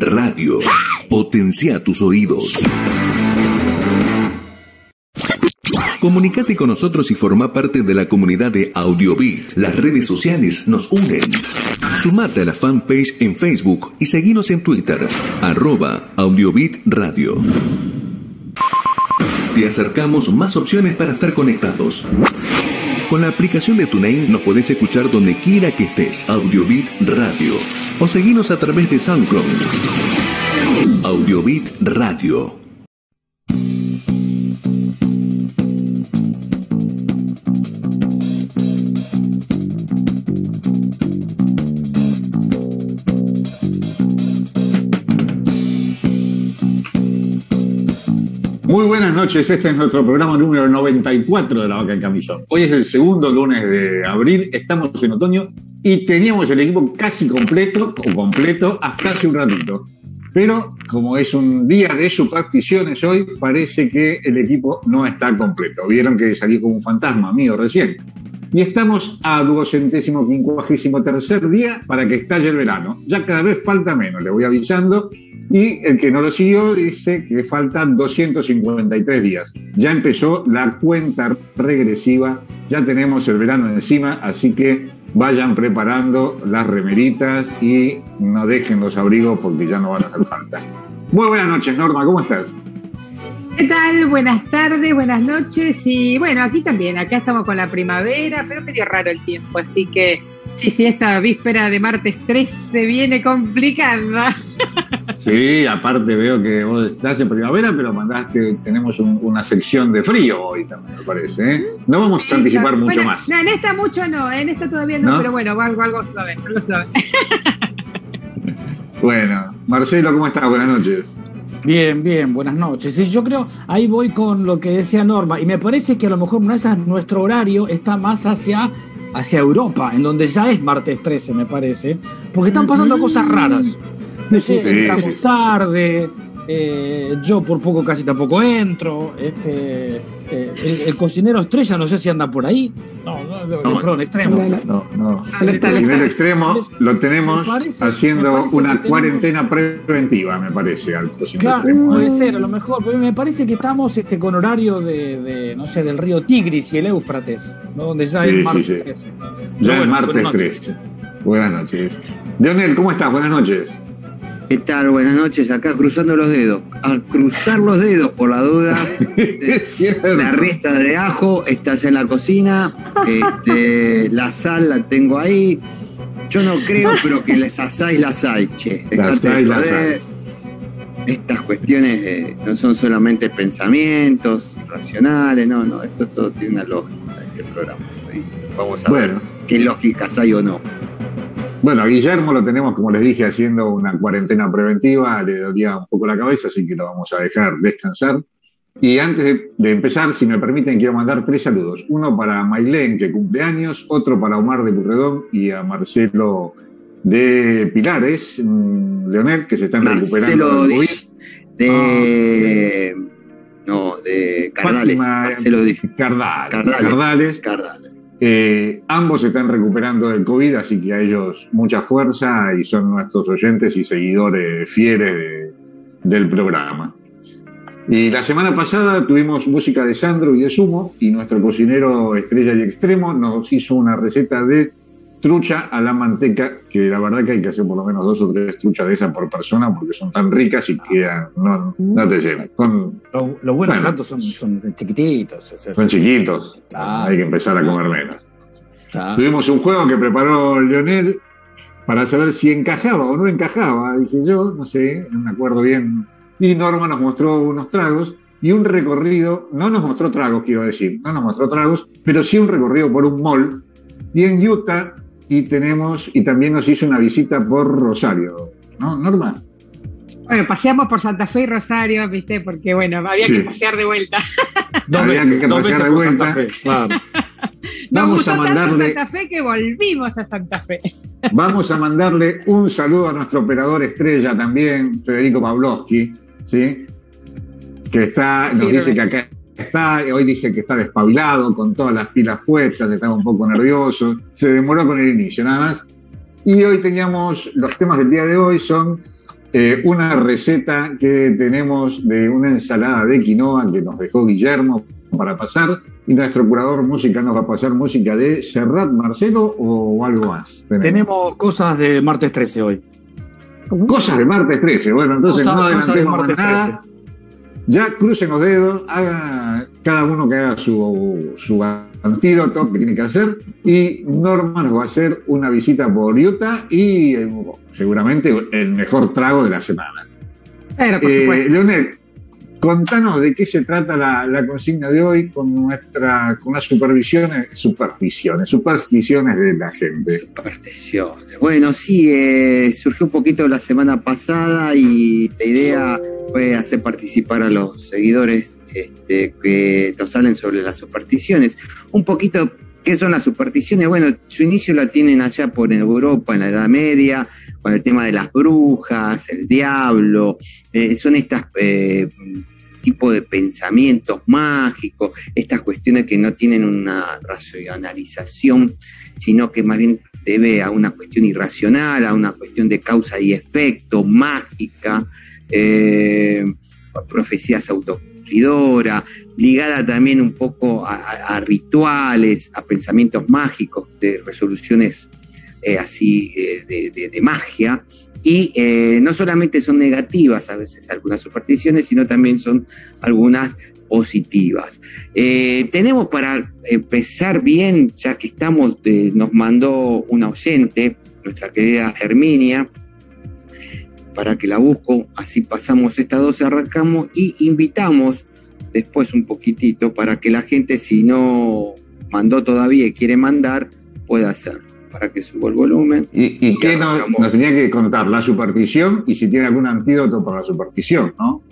Radio. Potencia tus oídos. Comunicate con nosotros y forma parte de la comunidad de AudioBit. Las redes sociales nos unen. Sumate a la fanpage en Facebook y seguinos en Twitter, arroba AudioBit Radio. Te acercamos más opciones para estar conectados. Con la aplicación de TuneIn nos podés escuchar donde quiera que estés. AudioBit Radio. O seguinos a través de SoundCloud. AudioBit Radio. Muy buenas noches, este es nuestro programa número 94 de La Vaca en Camillón. Hoy es el segundo lunes de abril, estamos en otoño y teníamos el equipo casi completo, o completo, hasta hace un ratito. Pero como es un día de supersticiones hoy, parece que el equipo no está completo. Vieron que salí como un fantasma mío recién. Y estamos a duocentésimo quincuagésimo tercer día para que estalle el verano. Ya cada vez falta menos, le voy avisando. Y el que no lo siguió dice que faltan 253 días. Ya empezó la cuenta regresiva, ya tenemos el verano encima, así que vayan preparando las remeritas y no dejen los abrigos porque ya no van a hacer falta. Muy buenas noches, Norma, ¿cómo estás? ¿Qué tal? Buenas tardes, buenas noches. Y bueno, aquí también, acá estamos con la primavera, pero medio raro el tiempo, así que sí, sí, esta víspera de martes 3 se viene complicada. Sí, aparte veo que vos estás en primavera, pero mandaste, tenemos una sección de frío hoy también, me parece. ¿eh? No vamos a anticipar mucho más. No, en esta mucho no, en esta todavía no, pero bueno, algo, algo suave, algo suave. bueno, Marcelo, ¿cómo estás? Buenas noches. Bien, bien, buenas noches. Y yo creo, ahí voy con lo que decía Norma, y me parece que a lo mejor no es nuestro horario está más hacia, hacia Europa, en donde ya es martes 13, me parece, porque están pasando cosas raras. No sé, entramos tarde, eh, yo por poco casi tampoco entro. Este, eh, el, cocinero estrella, no sé si anda por ahí. No, no, no perdón, extremo. No, no. El cocinero extremo lo tenemos haciendo una cuarentena preventiva, me parece, al cocinero claro, extremo. Puede ser, a lo mejor, pero me parece que estamos este, con horario de, no sé, del río Tigris y el Éufrates, ¿no? donde ya es martes 13. Ya es martes 13. Buenas noches. Leonel, ¿cómo estás? Buenas noches. ¿Qué tal? Buenas noches. Acá cruzando los dedos. A cruzar los dedos por la duda. la resta de ajo, estás en la cocina. Este, la sal la tengo ahí. Yo no creo, pero que las asáis las hay, che. Las hay, las hay. Estas cuestiones no son solamente pensamientos racionales, no, no, esto todo tiene una lógica, este programa. Vamos a ver qué lógicas hay o no. Bueno, a Guillermo lo tenemos, como les dije, haciendo una cuarentena preventiva, le dolía un poco la cabeza, así que lo vamos a dejar descansar. Y antes de, empezar, si me permiten, quiero mandar tres saludos. Uno para Mailén, que cumple años, otro para Omar de Curredón y a Marcelo de Pilares, mm, Leonel, que se están recuperando del COVID. De... No, de Cardales. Marcelo de Cardales. Cardales. Eh, ambos están recuperando del COVID, así que a ellos mucha fuerza y son nuestros oyentes y seguidores fieles del programa. Y la semana pasada tuvimos música de Sandro y de Sumo y nuestro cocinero estrella y extremo nos hizo una receta de trucha a la manteca, que la verdad que hay que hacer por lo menos dos o tres truchas de esas por persona porque son tan ricas y quedan, no, no te llenan. Con, los buenos platos son, son, chiquititos. son chiquitos, hay que empezar a comer menos. Tuvimos un juego que preparó Leonel para saber si encajaba o no encajaba, dije yo, no sé, no me acuerdo bien. Y Norma nos mostró unos tragos y un recorrido, no nos mostró tragos, quiero decir, no nos mostró tragos, pero sí un recorrido por un mall. Y en Utah y tenemos, y también nos hizo una visita por Rosario, ¿no, Norma? Bueno, paseamos por Santa Fe y Rosario, ¿viste? Porque, bueno, había que pasear de vuelta. había que pasear de vuelta. claro. vamos a mandarle. Santa Fe que volvimos a Santa Fe. vamos a mandarle un saludo a nuestro operador estrella también, Federico Pavlovsky, ¿sí? Que está, nos dice que acá está, hoy dice que está despabilado, con todas las pilas puestas, estaba un poco nervioso, se demoró con el inicio nada más. Y hoy teníamos, los temas del día de hoy son eh, una receta que tenemos de una ensalada de quinoa que nos dejó Guillermo para pasar y nuestro curador música nos va a pasar música de Serrat Marcelo o algo más. Tenemos, cosas de martes 13 hoy. Cosas de martes 13, bueno, entonces no adelantemos más nada. Ya crucen los dedos, haga cada uno que haga su, su antídoto que tiene que hacer y Norma nos va a hacer una visita por Utah y eh, seguramente el mejor trago de la semana. Eh, Leonel, contanos de qué se trata la, consigna de hoy con nuestra con las supervisiones, supersticiones, supersticiones de la gente. Supersticiones. Bueno, sí, eh, surgió un poquito la semana pasada y la idea fue hacer participar a los seguidores este, que nos salen sobre las supersticiones. Un poquito, ¿qué son las supersticiones? Bueno, su inicio la tienen allá por Europa, en la Edad Media, con el tema de las brujas, el diablo, eh, son estas eh, tipo de pensamientos mágicos, estas cuestiones que no tienen una racionalización, sino que más bien debe a una cuestión irracional, a una cuestión de causa y efecto, mágica, eh, profecías autocumplidoras, ligada también un poco a, rituales, a pensamientos mágicos, de resoluciones eh, así eh, de, magia. Y eh, no solamente son negativas a veces algunas supersticiones, sino también son algunas positivas. tenemos para empezar bien, ya que estamos, nos mandó una oyente, nuestra querida Herminia, para que la busco, así pasamos estas dos, arrancamos y invitamos después un poquitito para que la gente, si no mandó todavía y quiere mandar, pueda hacer para que suba el volumen. ¿Y, y, qué nos, tenía que contar? La superstición y si tiene algún antídoto para la superstición, ¿no?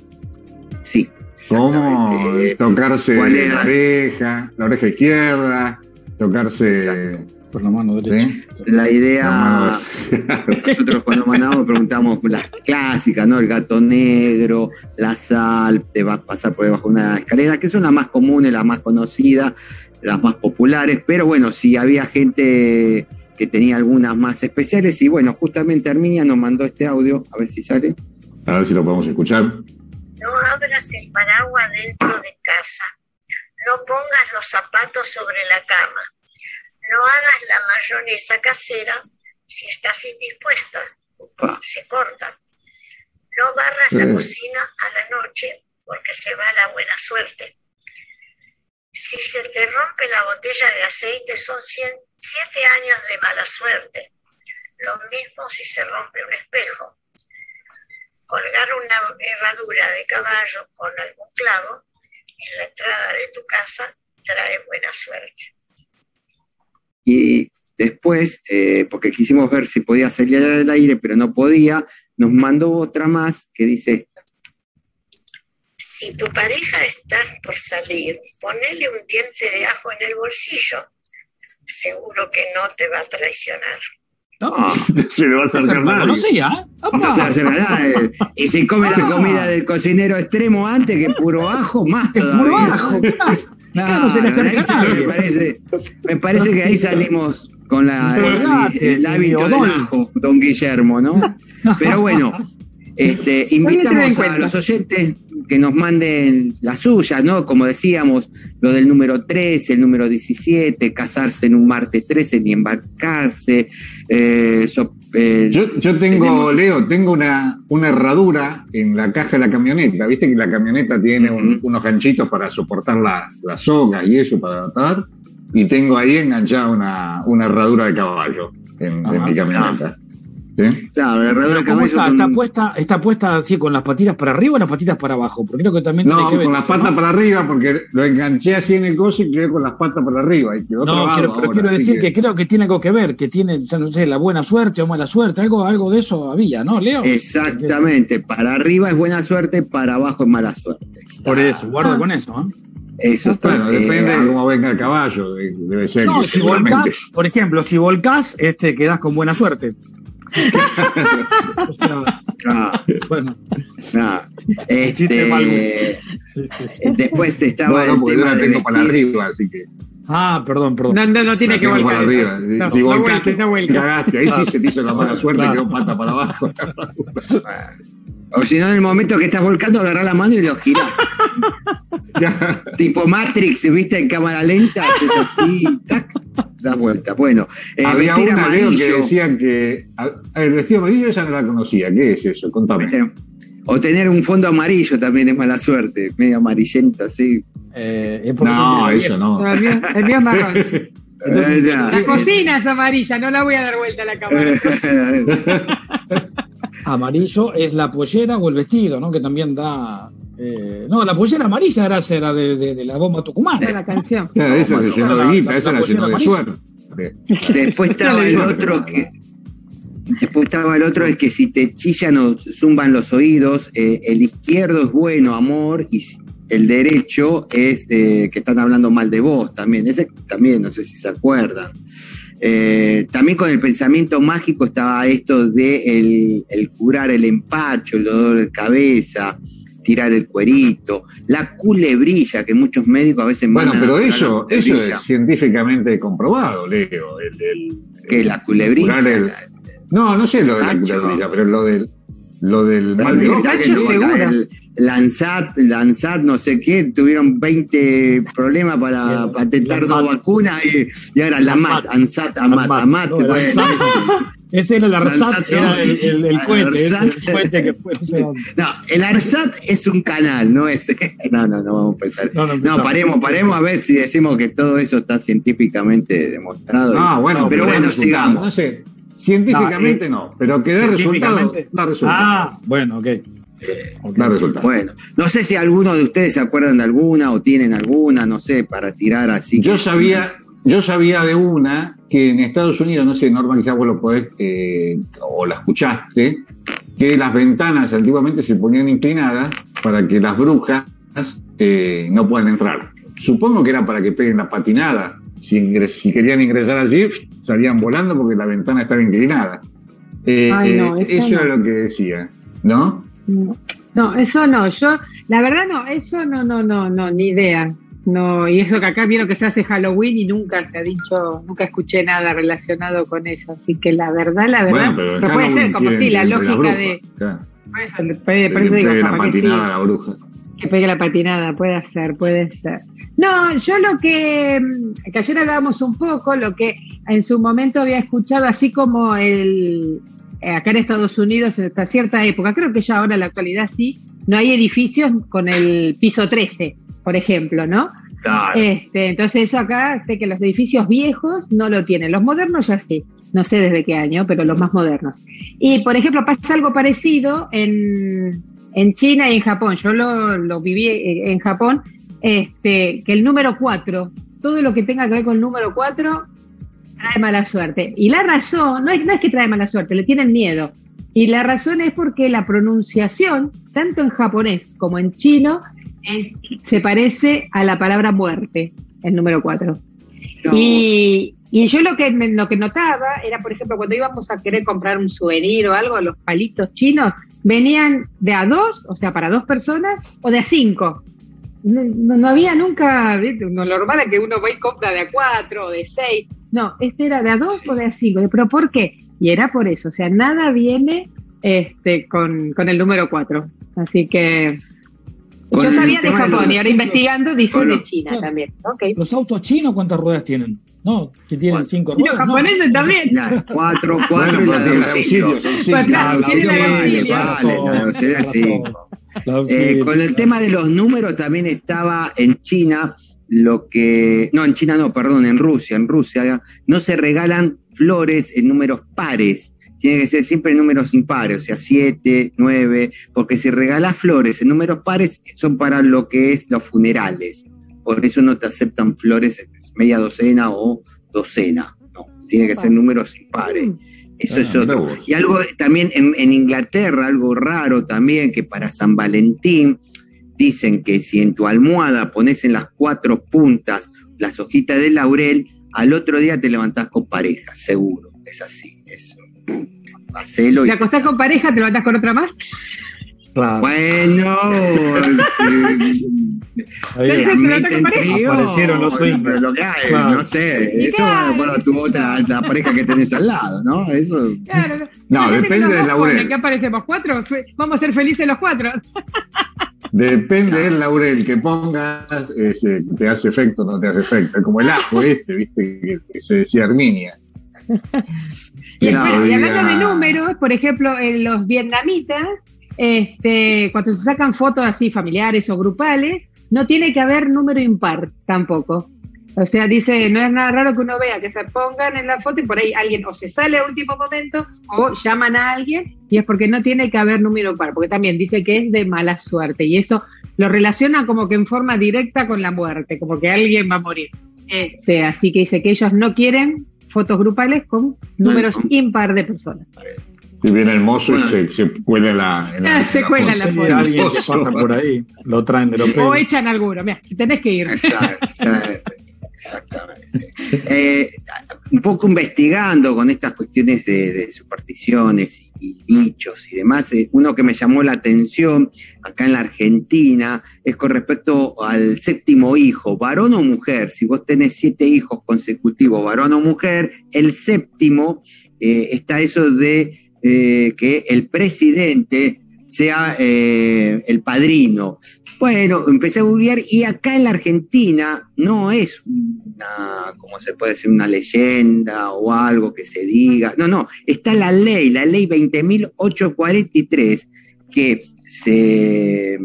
Sí. ¿Cómo tocarse la oreja, la oreja izquierda, tocarse por la mano derecha? La idea, nosotros cuando mandamos preguntamos las clásicas, ¿no? El gato negro, la sal, te va a pasar por debajo de una escalera, que son las más comunes, las más conocidas, las más populares, pero bueno, si había gente que tenía algunas más especiales. Y bueno, justamente Arminia nos mandó este audio, a ver si sale. A ver si lo podemos escuchar. No abras el paraguas dentro de casa. No pongas los zapatos sobre la cama. No hagas la mayonesa casera si estás indispuesta. Se corta. No barras la cocina a la noche porque se va la buena suerte. Si se te rompe la botella de aceite son 100 siete años de mala suerte. Lo mismo si se rompe un espejo. Colgar una herradura de caballo con algún clavo en la entrada de tu casa trae buena suerte. Y después, eh, porque quisimos ver si podía salir del aire, pero no podía, nos mandó otra más que dice esta. Si tu pareja está por salir, ponele un diente de ajo en el bolsillo seguro que no te va a traicionar. No, se le va a acercar nada. No sé ya. No se va a hacer nada. Eh. Y si come la comida del cocinero extremo antes que puro ajo, más todavía. Puro ajo, ¿qué pasa? No, se le acerca Me parece, me parece que ahí salimos con la, el, hábito del ajo, don Guillermo, ¿no? Pero bueno, este, invitamos a los oyentes que nos manden las suyas, ¿no? Como decíamos, lo del número 13, el número 17, casarse en un martes 13 ni embarcarse. Eh, eh, yo, tengo, Leo, tengo una, una herradura en la caja de la camioneta. Viste que la camioneta tiene unos ganchitos para soportar las la sogas y eso para atar. Y tengo ahí enganchada una, una herradura de caballo en, mi camioneta. Claro, la herradura ¿Cómo está? ¿Está, puesta, ¿Está puesta así con las patitas para arriba o las patitas para abajo? Porque creo que también no, con las patas para arriba, porque lo enganché así en el coche y quedé con las patas para arriba. Y quedó no, quiero, pero quiero decir que... creo que tiene algo que ver, que tiene, no sé, la buena suerte o mala suerte, algo, algo de eso había, ¿no, Leo? Exactamente, para arriba es buena suerte, para abajo es mala suerte. Por eso, guarda con eso, ¿eh? Eso está. Bueno, depende de cómo venga el caballo, debe ser. No, si volcás, por ejemplo, si volcás, este, quedás con buena suerte. Bueno. Este, Después estaba el tema tengo para arriba, así que. Ah, perdón, perdón. No, no, no tiene que volcar. para arriba. No, si no volcaste, no cagaste. Ahí sí se te hizo la mala suerte, Claro. quedó pata para abajo. O si no, en el momento que estás volcando, agarrás la mano y lo girás. Tipo Matrix, ¿viste? En cámara lenta, haces así, tac, das vuelta. Bueno, eh, Había una, Leo, que amarillo. decían que. a- El vestido amarillo esa no la conocía. ¿Qué es eso? Contame. O tener un fondo amarillo también es mala suerte, medio amarillento así. Eh, es No, eso no. El, mío, el mío es marrón. Ya. La cocina es amarilla, no la voy a dar vuelta a la cámara. Amarillo es la pollera o el vestido, ¿no? Que también da. eh, no, la pollera amarilla era, era de, de- de la bomba tucumana. es la canción. Claro, esa se llenó de guita, esa la llenó de suerte. Después estaba el otro que. Después estaba el otro, es que si te chillan o zumban los oídos, eh, el izquierdo es bueno, amor, y el derecho es eh, que están hablando mal de vos también. Ese también, no sé si se acuerdan. Eh, también con el pensamiento mágico estaba esto de el, el curar el empacho, el dolor de cabeza, tirar el cuerito, la culebrilla, que muchos médicos a veces Bueno, pero eso, eso es científicamente comprobado, Leo. El, el- que la culebrilla. no, no sé lo de la culebrilla, pero lo del, lo del mal de Bueno, Lanzat, Lanzat, no sé qué, tuvieron 20 problemas para patentar la dos vacunas y, y ahora la MAT, ANSAT, AMAT, Amat. Ese era el Arsat, era el, el, el cohete, cohete que fue. no sé dónde. No, el ARSAT es un canal, no es. No, no, no vamos a pensar. No, no No, empezamos. paremos, paremos a ver si decimos que todo eso está científicamente demostrado. Ah, bueno, pero bueno, sigamos. No sé, científicamente no, pero que dé resultado, da resultado. Ah, bueno, ok. Ok. Da resultado. Bueno, no sé si alguno de ustedes se acuerdan de alguna o tienen alguna, no sé, para tirar así. Yo que- sabía, yo sabía de una que en Estados Unidos, no sé, Norma, quizás vos lo podés, eh, o la escuchaste, que las ventanas antiguamente se ponían inclinadas para que las brujas eh, no puedan entrar. Supongo que era para que peguen la patinada. Si, ingres- si querían ingresar allí, salían volando porque la ventana estaba inclinada. Eh, Ay, no, eh, eso eso no. era lo que decía, ¿no? No, eso no, yo, la verdad no, eso no, no, no, no, ni idea. No, y eso que acá vieron que se hace Halloween y nunca se ha dicho, nunca escuché nada relacionado con eso. Así que la verdad, la verdad, Bueno, pero, puede ser como si la lógica de. claro, Por eso, por eso que digo, pegue la sí. patinada a la bruja. Que pegue la patinada, puede ser, puede ser. No, yo lo que, mm, que ayer hablábamos un poco, lo que en su momento había escuchado, así como el acá en Estados Unidos, hasta cierta época, creo que ya ahora en la actualidad sí, no hay edificios con el piso 13, por ejemplo, ¿no? Claro. Este, entonces eso acá, sé que los edificios viejos no lo tienen, los modernos ya sí, no sé desde qué año, pero los más modernos. Y por ejemplo, pasa algo parecido en, en China y en Japón, yo lo, lo viví eh, en Japón, este, que el número 4, todo lo que tenga que ver con el número 4 trae mala suerte. Y la razón, no es, no es que trae mala suerte, le tienen miedo. Y la razón es porque la pronunciación, tanto en japonés como en chino, es, se parece a la palabra muerte, el número 4. No. Y, y yo lo que, lo que notaba era, por ejemplo, cuando íbamos a querer comprar un souvenir o algo, los palitos chinos venían de a dos, o sea, para dos personas, o de a cinco. No, no- no había nunca, ¿viste? lo normal es que uno va y compra de a cuatro o de seis. No, este era de a dos o de a cinco. ¿Pero por qué? Y era por eso, o sea, nada viene este, con, con el número cuatro. Así que yo sabía de Japón los- y ahora investigando dicen de los- China claro. también. ¿Los autos chinos cuántas ruedas tienen? No, que tienen Bueno, cinco los ruedas. no. japoneses también. La cuatro, cuatro y Bueno, la de auxilio. auxilio, La vale, vale, la Eh, auxilio. con el tema de los números también estaba en China lo que, no, en China no, perdón, en Rusia, en Rusia no se regalan flores en números pares, tiene que ser siempre en números impares, o sea, siete, nueve, porque si regalas flores en números pares son para lo que es los funerales, por eso no te aceptan flores en media docena o docena, no, tiene que ser números impares. Eso Ah, es mirá otro. Y algo también en, en Inglaterra, algo raro también, que para San Valentín dicen que si en tu almohada pones en las cuatro puntas las hojitas de laurel, al otro día te levantás con pareja, seguro. Es así, eso. Hacelo te acostás con pareja, ¿te lo atás con otra más? Bueno, aparecieron los swingers. Lo que hay, no sé, eso bueno, tu otra la pareja que tenés al lado, ¿no? Eso. Claro, no, depende del laurel. ¿Qué aparecemos cuatro? Vamos a ser felices los cuatro. Depende del laurel que pongas, ese, te hace efecto o no te hace efecto. Es como el ajo este, viste, que, se decía Arminia. Y, hablando de números, por ejemplo, en los vietnamitas, este, cuando se sacan fotos así familiares o grupales, no tiene que haber número impar tampoco. O sea, dice, no es nada raro que uno vea que se pongan en la foto y por ahí alguien o se sale a último momento o llaman a alguien y es porque no tiene que haber número impar, porque también dice que es de mala suerte y eso lo relaciona como que en forma directa con la muerte, como que alguien va a morir. Este, así que dice que ellos no quieren fotos grupales con números impar de personas. Si viene el mozo y se, cuela la, en la, ah, se cuela la foto. Alguien se pasa por ahí, lo traen de los O echan alguno, mira, tenés que ir. Exactamente. Eh, un poco investigando con estas cuestiones de, supersticiones y, dichos y demás, eh, uno que me llamó la atención acá en la Argentina es con respecto al séptimo hijo, varón o mujer. Si vos tenés siete hijos consecutivos, varón o mujer, el séptimo eh, está eso de eh, que el presidente sea eh, el padrino. Bueno, empecé a googlear y acá en la Argentina no es una, como se puede decir, una leyenda o algo que se diga. No, no, está la ley, la ley 20.843 que se,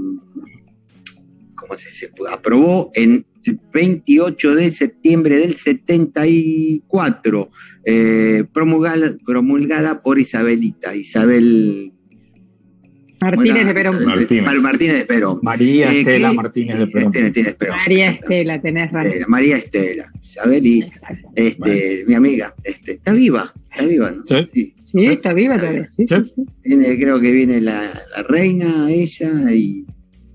¿cómo se, se aprobó en 28 de septiembre del 74, eh, promulgada, promulgada, por Isabelita, Isabel Martínez de Perón. Martínez. de Perón. María eh, Estela Martínez de Perón. María Estela, tenés razón. María Estela, Isabel este, mi amiga, este, está viva, está viva, ¿no? Sí, sí, está viva todavía. Sí, creo que viene la, la reina, ella, y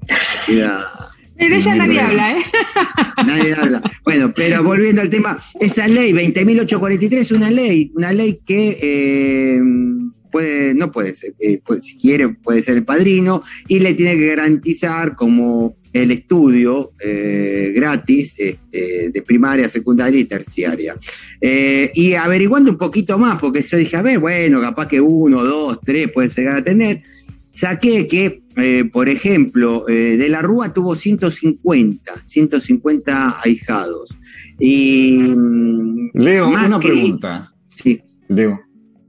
queda de ella nadie habla, ¿eh? Nadie habla. Bueno, pero volviendo al tema, esa ley 20.843 es una ley, una ley que eh, puede, no puede ser, eh, si quiere puede ser el padrino y le tiene que garantizar como el estudio eh, gratis este, de primaria, secundaria y terciaria. y averiguando un poquito más, porque yo dije, a ver, bueno, capaz que uno, dos, tres puede llegar a tener saqué que, eh, por ejemplo, eh, de la Rúa tuvo 150, 150 ahijados. Y, mm, Leo, una pregunta. Sí. Leo,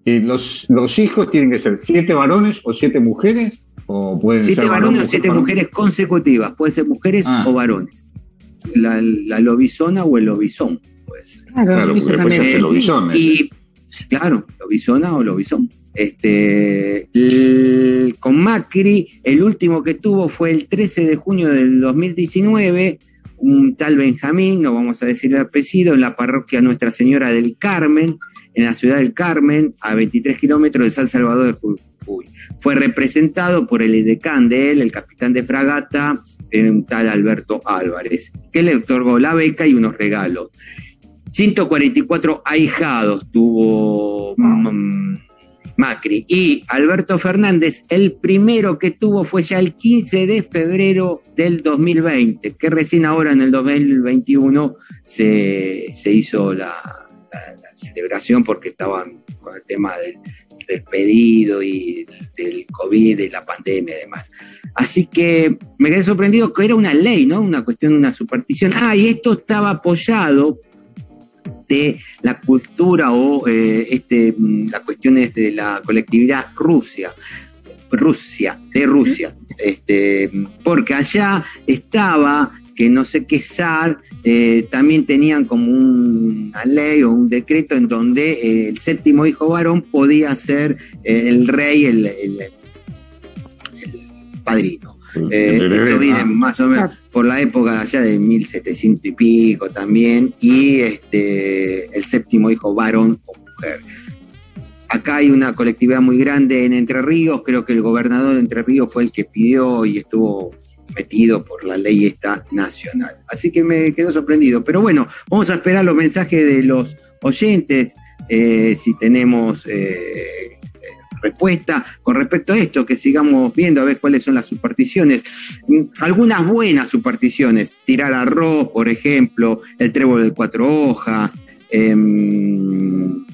¿y los, los hijos tienen que ser siete varones o siete mujeres? ¿O pueden siete varones o siete mujeres consecutivas, puede ser mujeres ah. o varones. La, la, lobizona o el lobizón, pues. Claro, porque después se lobizón. Y, claro, lobizona o lobizón. Este, con Macri, el último que tuvo fue el 13 de junio del 2019, un tal Benjamín, no vamos a decir el apellido, en la parroquia Nuestra Señora del Carmen, en la ciudad del Carmen, a 23 kilómetros de San Salvador de Jujuy. Fue representado por el edecán de él, el capitán de fragata, un tal Alberto Álvarez, que le otorgó la beca y unos regalos. 144 ahijados tuvo mm, Macri. Y Alberto Fernández, el primero que tuvo fue ya el 15 de febrero del 2020, que recién ahora en el 2021 se, hizo la, celebración porque estaban con el tema del, pedido y del COVID y la pandemia y demás. Así que me quedé sorprendido que era una ley, ¿no? Una cuestión, una superstición. Ah, y esto estaba apoyado de la cultura o eh, este, mm, las cuestiones de la colectividad Rusia. Rusia, de Rusia, este, porque allá estaba que no sé qué zar eh, también tenían como una ley o un decreto en donde eh, el séptimo hijo varón podía ser el rey, el, el padrino. Eh, esto viene más o menos por la época allá de 1700 y pico también, y este, el séptimo hijo varón o mujer. Acá hay una colectividad muy grande en Entre Ríos, creo que el gobernador de Entre Ríos fue el que pidió y estuvo metido por la ley esta nacional. Así que me quedo sorprendido. Pero bueno, vamos a esperar los mensajes de los oyentes, eh, si tenemos eh, respuesta con respecto a esto, que sigamos viendo a ver cuáles son las supersticiones. Mm, Algunas buenas supersticiones, tirar arroz, por ejemplo, el trébol de cuatro hojas, em,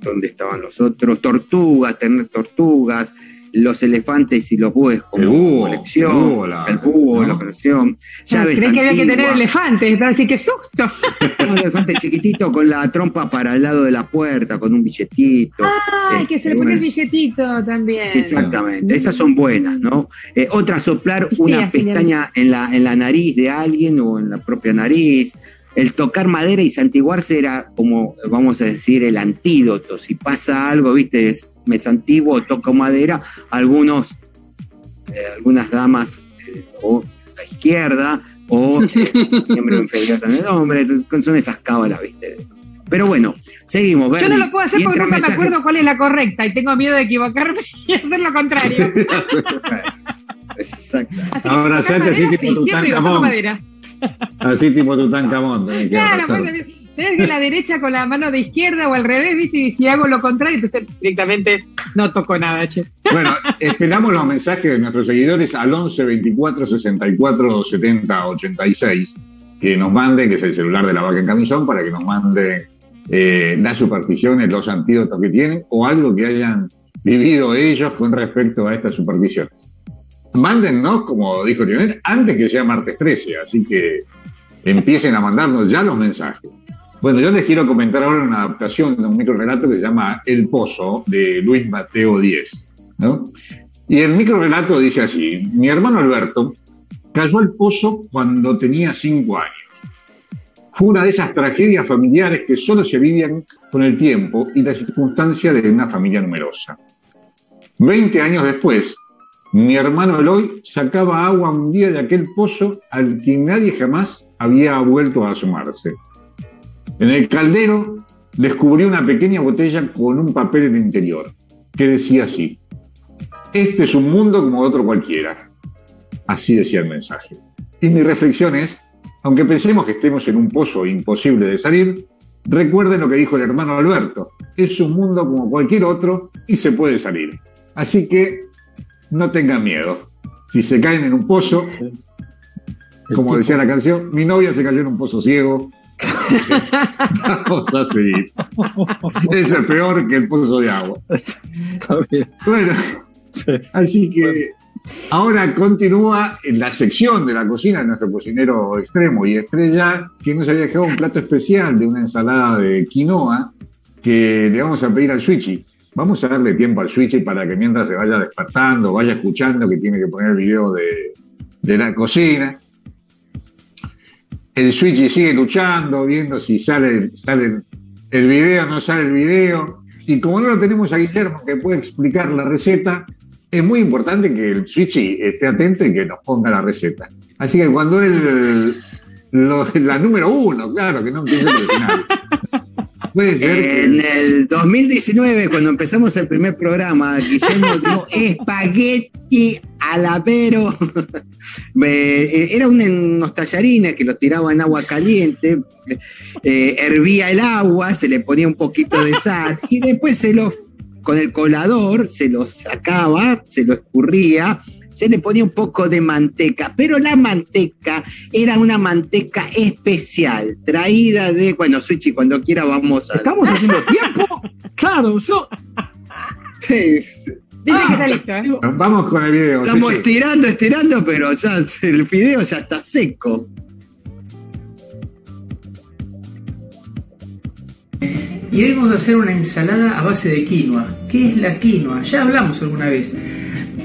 ¿dónde estaban los otros? Tortugas, tener tortugas, los elefantes y los búhos como El búho, colección, el búho, la- el búho, ¿no? la colección, llaves Creí que había que tener elefantes, así que susto. Un elefante chiquitito con la trompa para el lado de la puerta, con un billetito. Ay, que se le Este, pone el billetito también. Exactamente, esas son buenas, ¿no? Eh, otra, soplar Sí, una pestaña en la, en la nariz de alguien o en la propia nariz. El tocar madera y santiguarse era como, vamos a decir, el antídoto. Si pasa algo, viste, es- me santiguo, toco madera, algunos, eh, algunas damas eh, o la izquierda o eh, miembro inferior también, no, hombre, son esas cábalas, viste. Pero bueno, seguimos. Yo no lo puedo hacer porque nunca me acuerdo cuál es la correcta y tengo miedo de equivocarme y hacer lo contrario. Exacto. Así que Ahora, Sante, así tipo sí, siempre digo, Tutankamón. toco madera. Así tipo Tutankamón. que Claro, pues, que la derecha con la mano de izquierda o al revés, ¿viste? Y si hago lo contrario, entonces directamente no toco nada, che. Bueno, esperamos los mensajes de nuestros seguidores al 11 24 64 70 86 que nos manden, que es el celular de la vaca en camisón, para que nos manden eh, las supersticiones, los antídotos que tienen o algo que hayan vivido ellos con respecto a estas supersticiones. Mándennos, como dijo Lionel, antes que sea martes 13, así que empiecen a mandarnos ya los mensajes. Bueno, yo les quiero comentar ahora una adaptación de un microrelato que se llama El Pozo, de Luis Mateo Díez. Y el microrelato dice así, mi hermano Alberto cayó al pozo cuando tenía cinco años. Fue una de esas tragedias familiares que solo se vivían con el tiempo y la circunstancia de una familia numerosa. Veinte años después, mi hermano Eloy sacaba agua un día de aquel pozo al que nadie jamás había vuelto a asomarse. En el caldero descubrió una pequeña botella con un papel en el interior, que decía así, este es un mundo como otro cualquiera. Así decía el mensaje. Y mi reflexión es, aunque pensemos que estemos en un pozo imposible de salir, recuerden lo que dijo el hermano Alberto, es un mundo como cualquier otro y se puede salir. Así que no tengan miedo. Si se caen en un pozo, como decía la canción, mi novia se cayó en un pozo ciego. Vamos a seguir. Es peor que el pozo de agua. Está bien. Bueno, Sí. así que ahora continúa en la sección de la cocina de nuestro cocinero extremo y estrella, que nos había dejado un plato especial de una ensalada de quinoa que le vamos a pedir al Switchy. Vamos a darle tiempo al Switchy para que mientras se vaya despertando, vaya escuchando que tiene que poner el video de, de la cocina. El Switchy sigue luchando, viendo si sale, sale el video, no sale el video. Y como no lo tenemos a Guillermo que puede explicar la receta, es muy importante que el Switchy esté atento y que nos ponga la receta. Así que cuando él, la número uno, claro, que no empiece por el final. En el 2019, cuando empezamos el primer programa, Guillermo dio espagueti alapero. Me- Era un- unos tallarines que los tiraba en agua caliente, eh, hervía el agua, se le ponía un poquito de sal y después se los, con el colador, se los sacaba, se lo escurría. Se le ponía un poco de manteca, pero la manteca era una manteca especial, traída de, bueno, Switchy, cuando quiera vamos a... ¿Estamos haciendo tiempo? Claro, yo. Sí, Dice que está listo, ¿eh? Vamos con el video. Estamos estirando, estirando, pero ya el video ya está seco. Y hoy vamos a hacer una ensalada a base de quinoa. ¿Qué es la quinoa? Ya hablamos alguna vez.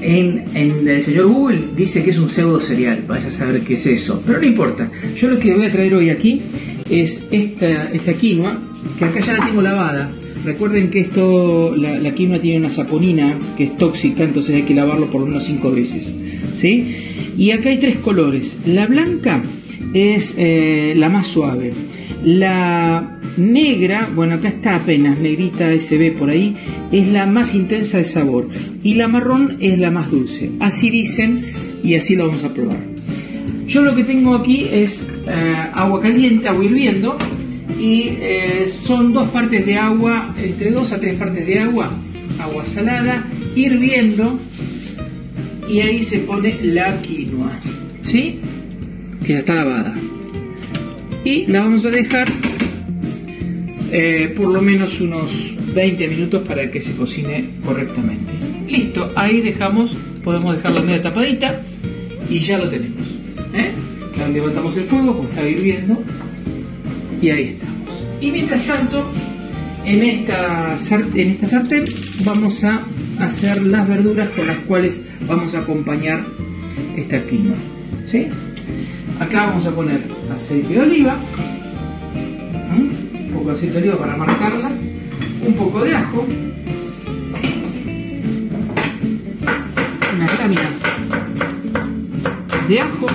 En, en el señor Google dice que es un pseudo cereal, vaya a saber qué es eso. Pero no importa. Yo lo que voy a traer hoy aquí es esta, esta quinoa, que acá ya la tengo lavada. Recuerden que esto, la, la tiene una saponina que es tóxica, entonces hay que lavarlo por menos cinco veces. ¿sí? Y acá hay tres colores. La blanca es eh, la más suave. La negra, bueno, acá está apenas negrita SB por ahí, es la más intensa de sabor. Y la marrón es la más dulce. Así dicen y así lo vamos a probar. Yo lo que tengo aquí es eh, agua caliente, agua hirviendo, y eh, son dos partes de agua, entre dos a tres partes de agua, agua salada hirviendo y ahí se pone la quinoa, ¿sí? Que ya está lavada. Y la vamos a dejar eh, por lo menos unos 20 minutos para que se cocine correctamente. Listo, ahí dejamos, podemos dejarla media tapadita y ya lo tenemos. ¿eh? levantamos el fuego, pues está hirviendo y ahí estamos. Y mientras tanto, en esta, sartén vamos a hacer las verduras con las cuales vamos a acompañar esta quinoa. ¿sí? Acá vamos a poner aceite de oliva, un poco de aceite de oliva para marcarlas, un poco de ajo, unas láminas de ajo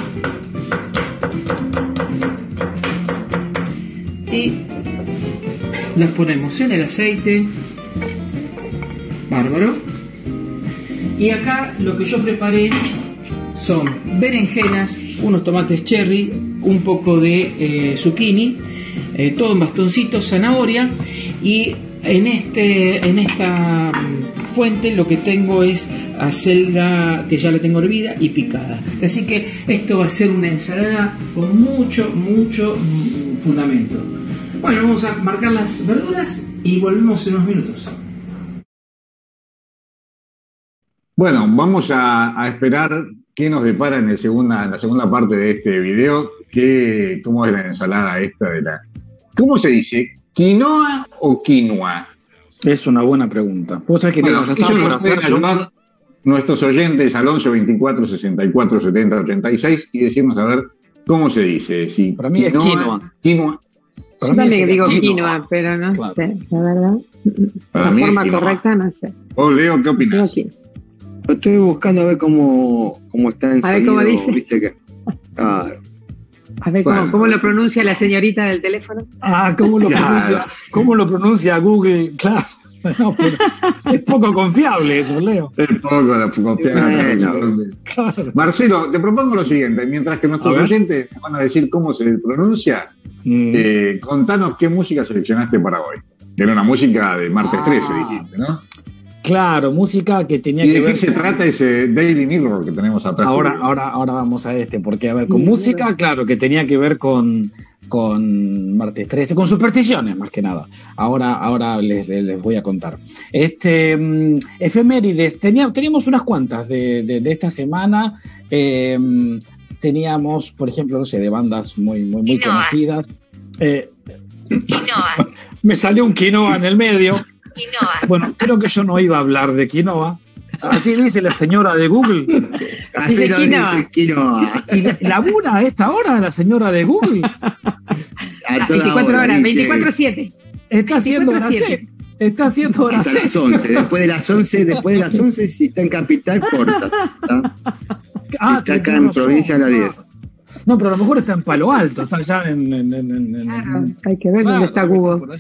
las ponemos en el aceite. Bárbaro. Y acá lo que yo preparé son berenjenas, unos tomates cherry, un poco de eh, zucchini, eh, todo en bastoncitos, zanahoria y en, este, en esta mm, fuente lo que tengo es acelga que ya la tengo hervida y picada. Así que esto va a ser una ensalada con mucho, mucho mm, fundamento. Bueno, vamos a marcar las verduras y volvemos en unos minutos. Bueno, vamos a, esperar qué nos depara en, segunda, en la segunda parte de este video, que, cómo es la ensalada esta de la... ¿Cómo se dice? ¿Quinoa o quinoa? Es una buena pregunta. ¿Vos que bueno, eso nos pueden ayudar nuestros oyentes al 11 24 64 70 86 y decirnos a ver cómo se dice. Si Para mí es quinoa. Quinoa. Yo también digo quinoa, pero no sé, la verdad. la forma correcta no sé. ¿Vos, Leo, qué opinas? Estoy buscando a ver cómo, cómo está en A ver cómo dice. ¿viste que? Claro. A ver ¿cómo, cómo, lo pronuncia la señorita del teléfono. Ah, ¿cómo lo, pronuncia, ¿cómo lo pronuncia Google? Claro. No, pero es poco confiable eso, Leo. Es poco confiable. Marcelo, te propongo lo siguiente: mientras que nuestros oyentes van a decir cómo se pronuncia, mm. eh, contanos qué música seleccionaste para hoy. Era una música de martes 13, ah. dijiste, ¿no? Claro, música que tenía que ver. ¿Y de qué se trata ese Daily Mirror que tenemos atrás? Ahora, ahora, ahora vamos a este, porque a ver, con música, claro, que tenía que ver con, con martes 13, con supersticiones más que nada. Ahora, ahora les, voy a contar. Este, mm, efemérides, teníamos unas cuantas de, esta semana. Em, teníamos, por ejemplo, no sé, de bandas muy, muy, muy conocidas. Eh, me salió un quinoa en el medio. Quinoa. Bueno, creo que yo no iba a hablar de quinoa. Así dice la señora de Google. Así lo dice quinoa. ¿Y labura a esta hora la señora de Google? A 24 horas, 24-7. Está haciendo hora Está haciendo hora Hasta las 11. Después de las 11, después de las 11, si está en capital, cortas. Ah, está acá en provincia a las 10. No, pero a lo mejor está en Palo Alto, está allá en. hay que ver dónde está Google.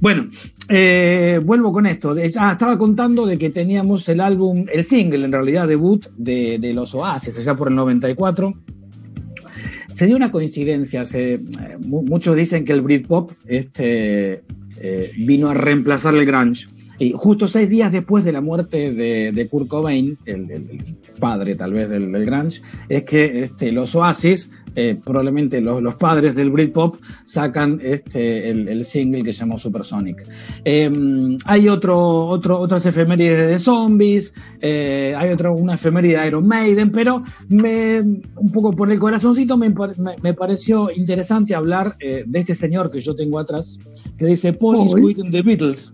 Bueno, eh, vuelvo con esto. Ah, estaba contando de que teníamos el álbum, el single en realidad, debut de, de los Oasis, allá por el 94. Se dio una coincidencia. Se, eh, muchos dicen que el Britpop este, eh, vino a reemplazar el grunge. Y justo seis días después de la muerte de, Kurt Cobain, el, padre tal vez del, del grunge, es que este, los Oasis, eh, probablemente los, padres del Britpop, sacan este, el, single que se llamó Supersonic. Em, hay otro, otro, otras efemérides de zombies, eh, hay otra, una efeméride de Iron Maiden, pero me, un poco por el corazoncito me, me, pareció interesante hablar eh, de este señor que yo tengo atrás, que dice Paul is the Beatles.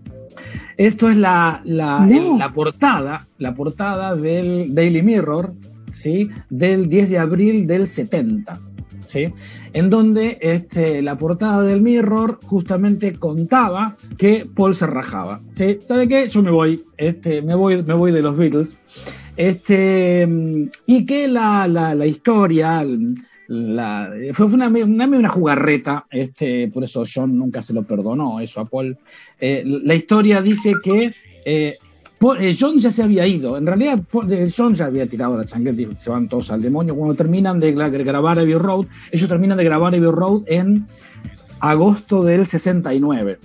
Esto es la, la, portada, la portada del Daily Mirror, ¿sí? Del 10 de abril del 70. ¿Sí? En donde este, la portada del Mirror justamente contaba que Paul se rajaba. ¿sí? ¿Sabe qué? Yo me voy, este, me voy, me voy de los Beatles. Este, y que la, la, la historia, la, fue una, una, una, jugarreta, este, por eso John nunca se lo perdonó, eso a Paul. Eh, la historia dice que eh, eh, John ya se había ido, en realidad John ya había tirado la chanqueta y se van todos al demonio. Cuando terminan de grabar Abbey Road, ellos terminan de grabar Abbey Road en agosto del 69.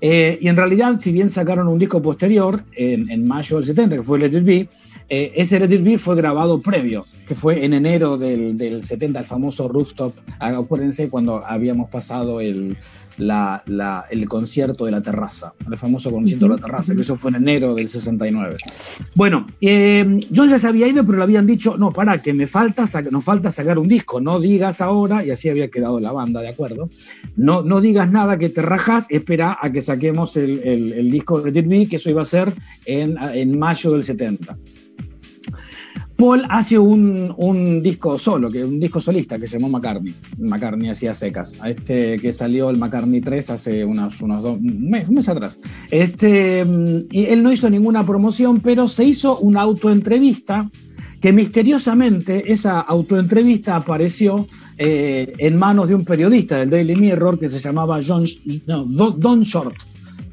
Eh, y en realidad, si bien sacaron un disco posterior, en, en mayo del 70, que fue Let It Be, eh, ese Let It Be fue grabado previo, que fue en enero del, del 70, el famoso rooftop. Acuérdense cuando habíamos pasado el, la, la- el concierto de la terraza, el famoso concierto de la terraza, que eso fue en enero del 69. Bueno, eh, John ya se había ido, pero le habían dicho, no, para, que me falta, nos falta sacar un disco, no digas ahora, y así había quedado la banda, ¿de acuerdo? No, no digas nada que te rajas, espera a que saquemos el, el- el disco It Be, que eso iba a ser en, en mayo del 70. Paul hace un, un disco solo, que un disco solista que se llamó McCartney. McCartney hacía secas. Este que salió el McCartney 3 hace unos, unos dos, un atrás. Este, mm, y él no hizo ninguna promoción, pero se hizo una autoentrevista que misteriosamente esa autoentrevista apareció eh, en manos de un periodista del Daily Mirror que se llamaba John, no, Don Short.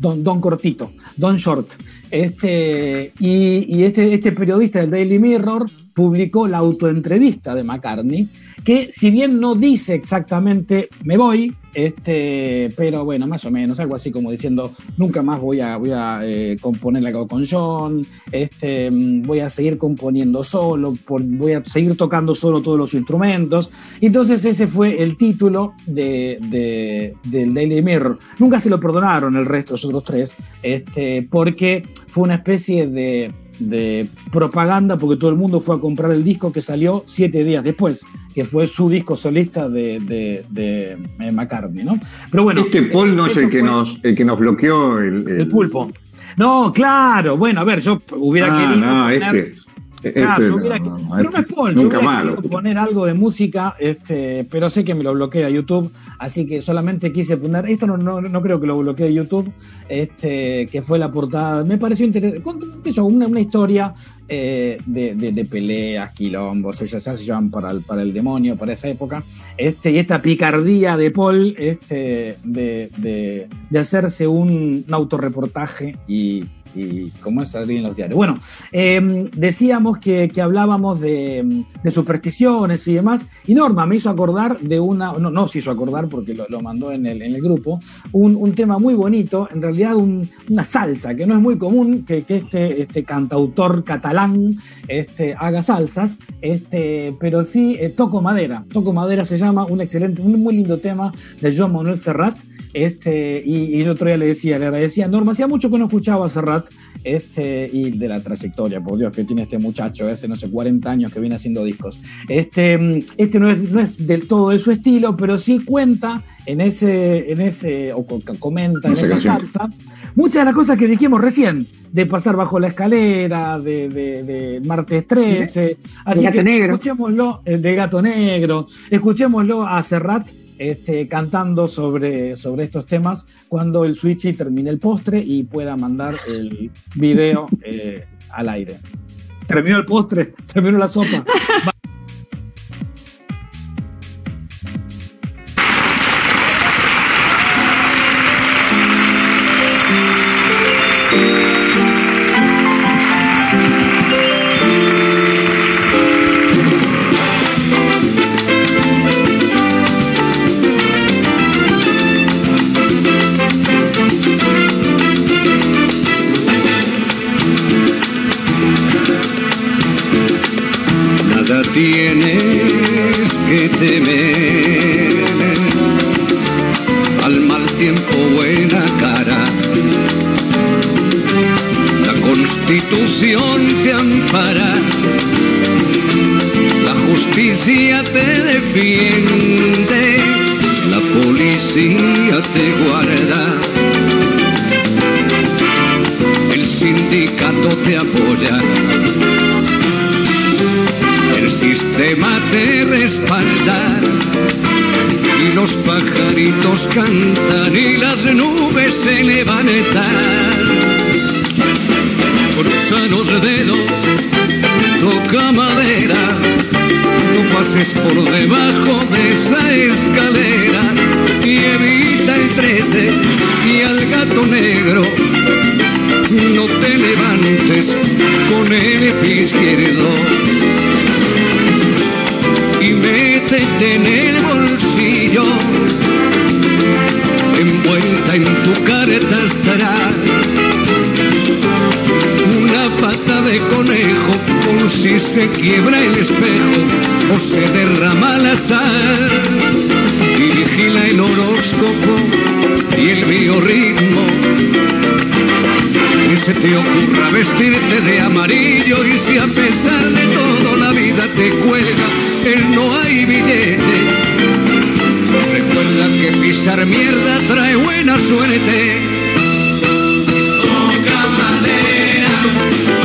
Don, Don Cortito, Don Short. Este, y este, este periodista del Daily Mirror publicó la autoentrevista de McCartney, que si bien no dice exactamente me voy, este, pero bueno, más o menos, algo así como diciendo nunca más voy a, voy a eh, componer la con John, este, mm, voy a seguir componiendo solo, voy a seguir tocando solo todos los instrumentos. Entonces ese fue el título de- del Daily Mirror. Nunca se lo perdonaron el resto, los otros tres, este, porque fue una especie de, de propaganda, porque todo el mundo fue a comprar el disco que salió siete días después, que fue su disco solista de, de- de, eh, McCartney, ¿no? Pero bueno, este Paul no es el que, nos, el que nos bloqueó el, el pulpo. No, claro, bueno, a ver, yo hubiera Ah, querido no, poner- este. Claro, este yo no, hubiera- no, no, pero no es Paul, yo Nunca hubiera malo. poner algo de música, este, pero sé que me lo bloquea YouTube, así que solamente quise poner, esto no, no, no creo que lo bloquee YouTube, este, que fue la portada, me pareció interesante, eso, una, una historia eh, de, de- de peleas, quilombos, ellas se llevan para el, para el demonio, para esa época, este, y esta picardía de Paul, este, de, de- de hacerse un, un autorreportaje y, y como es salir en los diarios. Bueno, eh, decíamos que, que hablábamos de, supersticiones y demás, y Norma me hizo acordar de una, no, no se hizo acordar porque lo, lo mandó en el, en el grupo, un, un tema muy bonito, en realidad un- una salsa, que no es muy común que, que este, este cantautor catalán este, haga salsas, este, pero sí eh, Toco Madera. Toco Madera se llama un excelente, un muy lindo tema de Joan Manuel Serrat. Este, y, y el otro día le decía, le agradecía, Norma, hacía mucho que no escuchaba a Serrat, este, y de la trayectoria, por Dios, que tiene este muchacho, hace no sé, 40 años que viene haciendo discos. Este, este no, es, no es del todo de su estilo, pero sí cuenta en ese, en ese, o co- comenta en Esa salsa, muchas de las cosas que dijimos recién, de pasar bajo la escalera, de, de- de martes 13, así Gato que Negro. escuchémoslo, eh, de Gato Negro, escuchémoslo a Serrat cantando sobre, sobre estos temas cuando el Switchy termine el postre y pueda mandar el video eh, al aire. Terminó el postre, terminó la sopa. constitución te ampara. La justicia te defiende. La policía te guarda. El sindicato te apoya. El sistema te respalda y los pajaritos cantan y las nubes se levantan. Cruza los dedos, toca madera, no pases por debajo de esa escalera y evita el 13 y al gato negro. No te levantes con el pie izquierdo y métete en el bolsillo. Envuelta en tu carta está se quiebra el espejo o se derrama la sal y vigila el horóscopo y el biorritmo. Que se te ocurra vestirte de amarillo y si a pesar de todo la vida te cuelga, él no hay billete. Recuerda que pisar mierda trae buena suerte. Toca madera,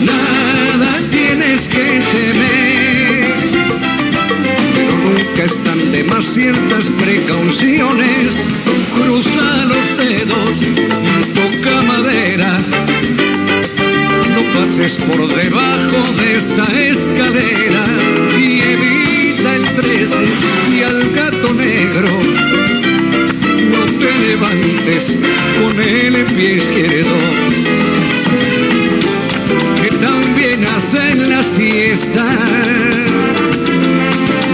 nada tienes que temer. Pero nunca están de más ciertas precauciones. Cruza los dedos, toca madera. No pases por debajo de esa escalera y evita el 13 y al gato negro no te levantes con el pie izquierdo. Hacen la siesta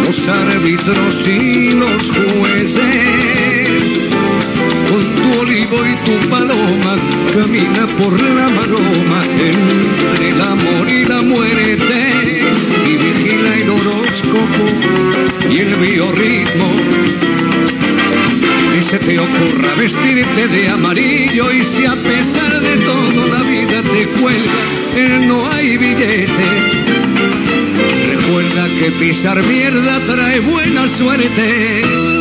los árbitros y los jueces. Con tu olivo y tu paloma camina por la maroma entre el amor y la muerte y vigila el horóscopo y el biorritmo se te ocurra vestirte de amarillo y si a pesar de todo la vida te cuelga, él no hay billete. Recuerda que pisar mierda trae buena suerte.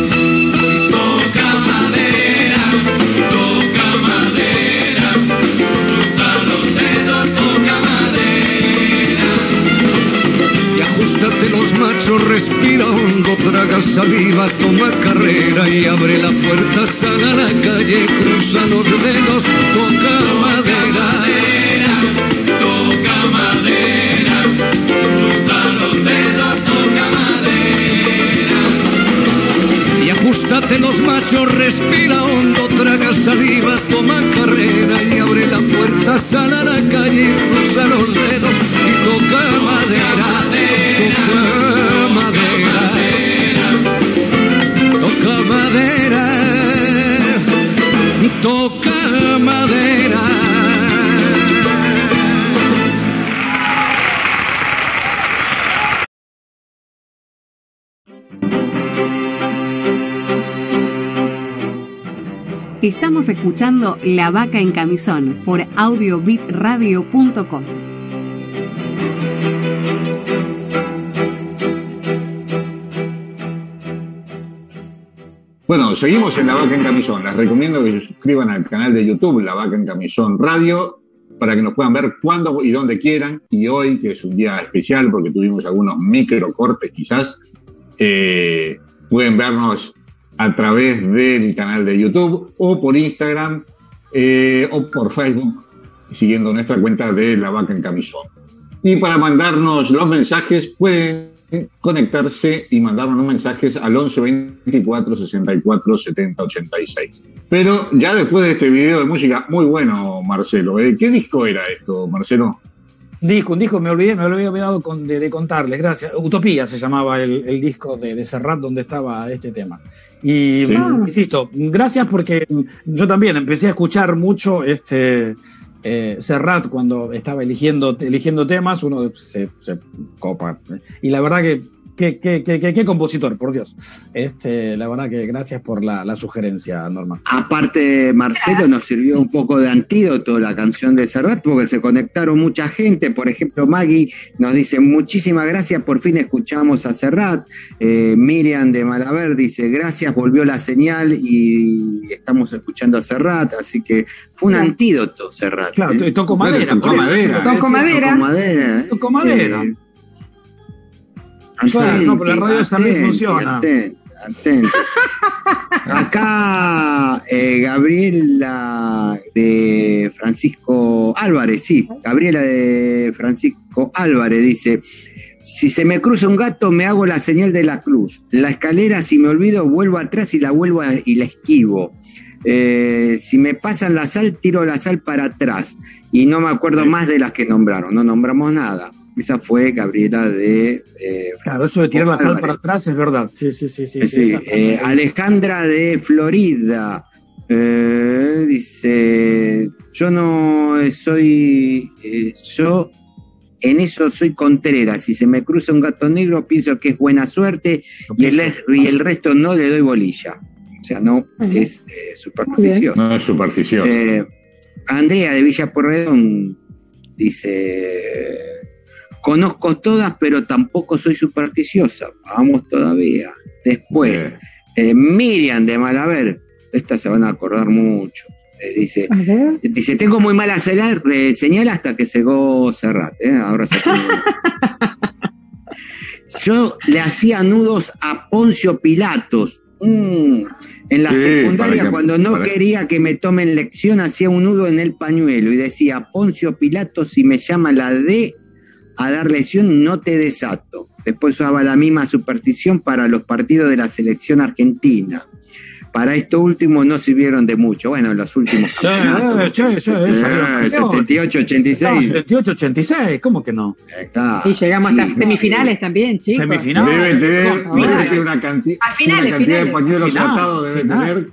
Machos, respira hondo, traga saliva, toma carrera y abre la puerta, sal a la calle, cruza los dedos, toca madera. Toca madera, cruza los dedos, toca madera. Y ajustate los machos, respira hondo, traga saliva, toma carrera y abre la puerta, sal a la calle, cruza los dedos y toca madera. Toca madera. Toca madera. Toca madera. Estamos escuchando La Vaca en Camisón por audiobitradio.com. Bueno, seguimos en La Vaca en Camisón. Les recomiendo que se suscriban al canal de YouTube La Vaca en Camisón Radio para que nos puedan ver cuando y donde quieran. Y hoy, que es un día especial porque tuvimos algunos micro cortes quizás, eh, pueden vernos a través del canal de YouTube o por Instagram eh, o por Facebook siguiendo nuestra cuenta de La Vaca en Camisón. Y para mandarnos los mensajes pueden conectarse y mandarnos mensajes al 11 24 64 70 86. Pero ya después de este video de música, muy bueno, Marcelo. ¿eh? ¿Qué disco era esto, Marcelo? Disco, un disco, me olvidé, me lo había olvidado con- de, de contarles, gracias. Utopía se llamaba el, el disco de, de Serrat donde estaba este tema. Y Sí. insisto, gracias porque yo también empecé a escuchar mucho este eh, Serrat cuando estaba eligiendo, eligiendo temas, uno se, se copa. Y la verdad que qué, qué, qué, qué- qué compositor, por Dios. Este, la verdad que gracias por la, la sugerencia, Norma. Aparte, Marcelo nos sirvió un poco de antídoto la canción de Serrat, porque se conectaron mucha gente. Por ejemplo, Maggie nos dice: Muchísimas gracias, por fin escuchamos a Serrat. Eh, Miriam de Malaver dice: Gracias, volvió la señal y estamos escuchando a Serrat. Así que fue un Claro. antídoto, Serrat. Claro, ¿eh? toco madera. eso, madera. Toco madera. Toco madera. ¿eh? Claro, no, pero la radio también funciona. atenti, atenti. Acá eh, Gabriela de Francisco Álvarez, sí, Gabriela de Francisco Álvarez dice, Si se me cruza un gato, me hago la señal de la cruz. La escalera, si me olvido, vuelvo atrás y la vuelvo a- y la esquivo. Eh, si me pasan la sal, tiro la sal para atrás. Y no me acuerdo más de las que nombraron. No nombramos nada. Esa fue Gabriela de. eh, Claro, eso de tirar la sal para atrás es verdad. Sí, sí, sí. sí, sí, Sí, esa- eh, Alejandra de Florida eh, dice: Yo no soy. eh, yo en eso soy contrera. Si se me cruza un gato negro, pienso que es buena suerte y el, y el resto no le doy bolilla. O sea, no es eh, supersticioso. No es superstición. Eh, Andrea de Villa Porredón dice: Conozco todas, pero tampoco soy supersticiosa. Vamos todavía. Después, Eh, Miriam de Malaver, esta se van a acordar mucho. eh, dice. Dice, tengo muy mala señal, eh, señal hasta que cegó Serrat. ¿eh? Ahora se. Yo le hacía nudos a Poncio Pilatos. Mm. En la Sí, secundaria, que- cuando no quería que me tomen lección, hacía un nudo en el pañuelo y decía, Poncio Pilatos, si me llama la D a dar lección, no te desato. Después usaba la misma superstición para los partidos de la selección argentina. Para esto último no sirvieron de mucho. Bueno, los últimos. Campeonatos. sí, sí, sí, Eh, salieron 78, No, 86. 78, 86, ¿cómo que no? Está. Y llegamos hasta no, semifinales también, chicos. Semifinal. No, debe tener, no, debe no. tener una, canti- finales, una cantidad finales. de Final, atados, debe tener,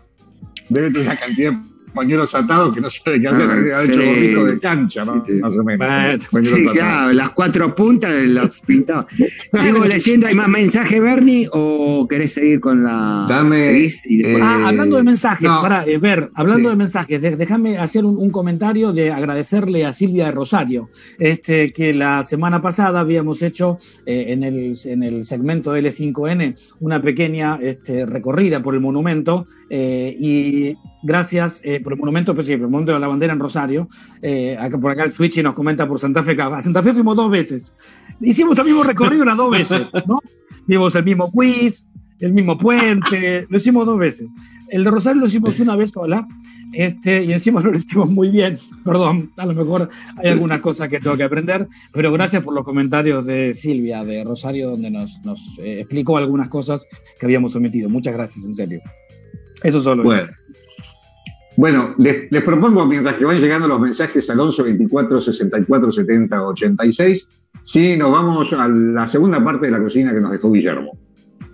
debe tener una cantidad de pañuelos atados que no sabe qué hacer, Ah, haber hecho sí. gorrito de cancha, ¿no? Sí, Más o menos. Sí, claro, las cuatro puntas las pintaba. ¿Sigo leyendo? ¿Hay más mensaje, Bernie? ¿O querés seguir con la. Dame, ¿Seguís? Y después- eh, Ah, hablando de mensajes, no. para eh, ver, hablando Sí. de mensajes, de- déjame hacer un, un comentario de agradecerle a Silvia de Rosario, este, que la semana pasada habíamos hecho eh, en, el, en el segmento L5N una pequeña este, recorrida por el monumento eh, y gracias eh, por el monumento, pues sí, por el monumento de la bandera en Rosario, eh, acá, por acá el Switch nos comenta por Santa Fe, a Santa Fe fuimos dos veces, hicimos el mismo recorrido las dos veces, ¿no? Vimos el mismo quiz, el mismo puente, lo hicimos dos veces. El de Rosario lo hicimos una vez sola, este, y encima lo hicimos muy bien. Perdón, a lo mejor hay algunas cosas que tengo que aprender, pero gracias por los comentarios de Silvia de Rosario, donde nos, nos eh, explicó algunas cosas que habíamos sometido. Muchas gracias, en serio. Eso solo. Bueno. Bueno, les, les propongo, mientras que van llegando los mensajes al 11 24 64 70 86, sí, nos vamos a la segunda parte de la cocina que nos dejó Guillermo.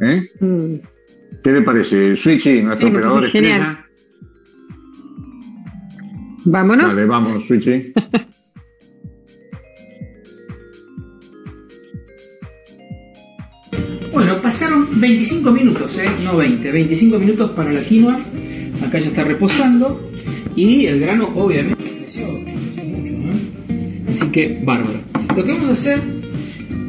¿Eh? Mm. ¿Qué le parece? Switchy, nuestro Sí, operador genial. estrella. Vámonos. Dale, vamos, Switchy. Bueno, pasaron 25 minutos, ¿eh? no 20, 25 minutos para la quinoa. Acá ya está reposando. Y el grano, obviamente, creció, creció mucho. ¿no? Así que, bárbaro. Lo que vamos a hacer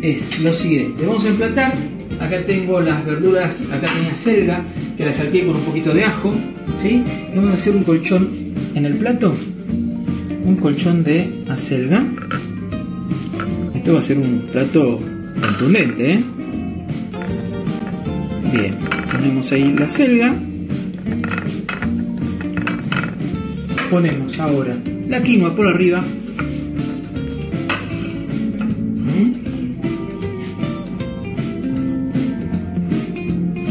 es lo siguiente: vamos a emplatar. Acá tengo las verduras, acá tenía selga, que la salteé con un poquito de ajo. ¿sí? Vamos a hacer un colchón en el plato. Un colchón de acelga. Esto va a ser un plato contundente, ¿eh? Bien, ponemos ahí la selga. Ponemos ahora la quinoa por arriba. ¿Mm?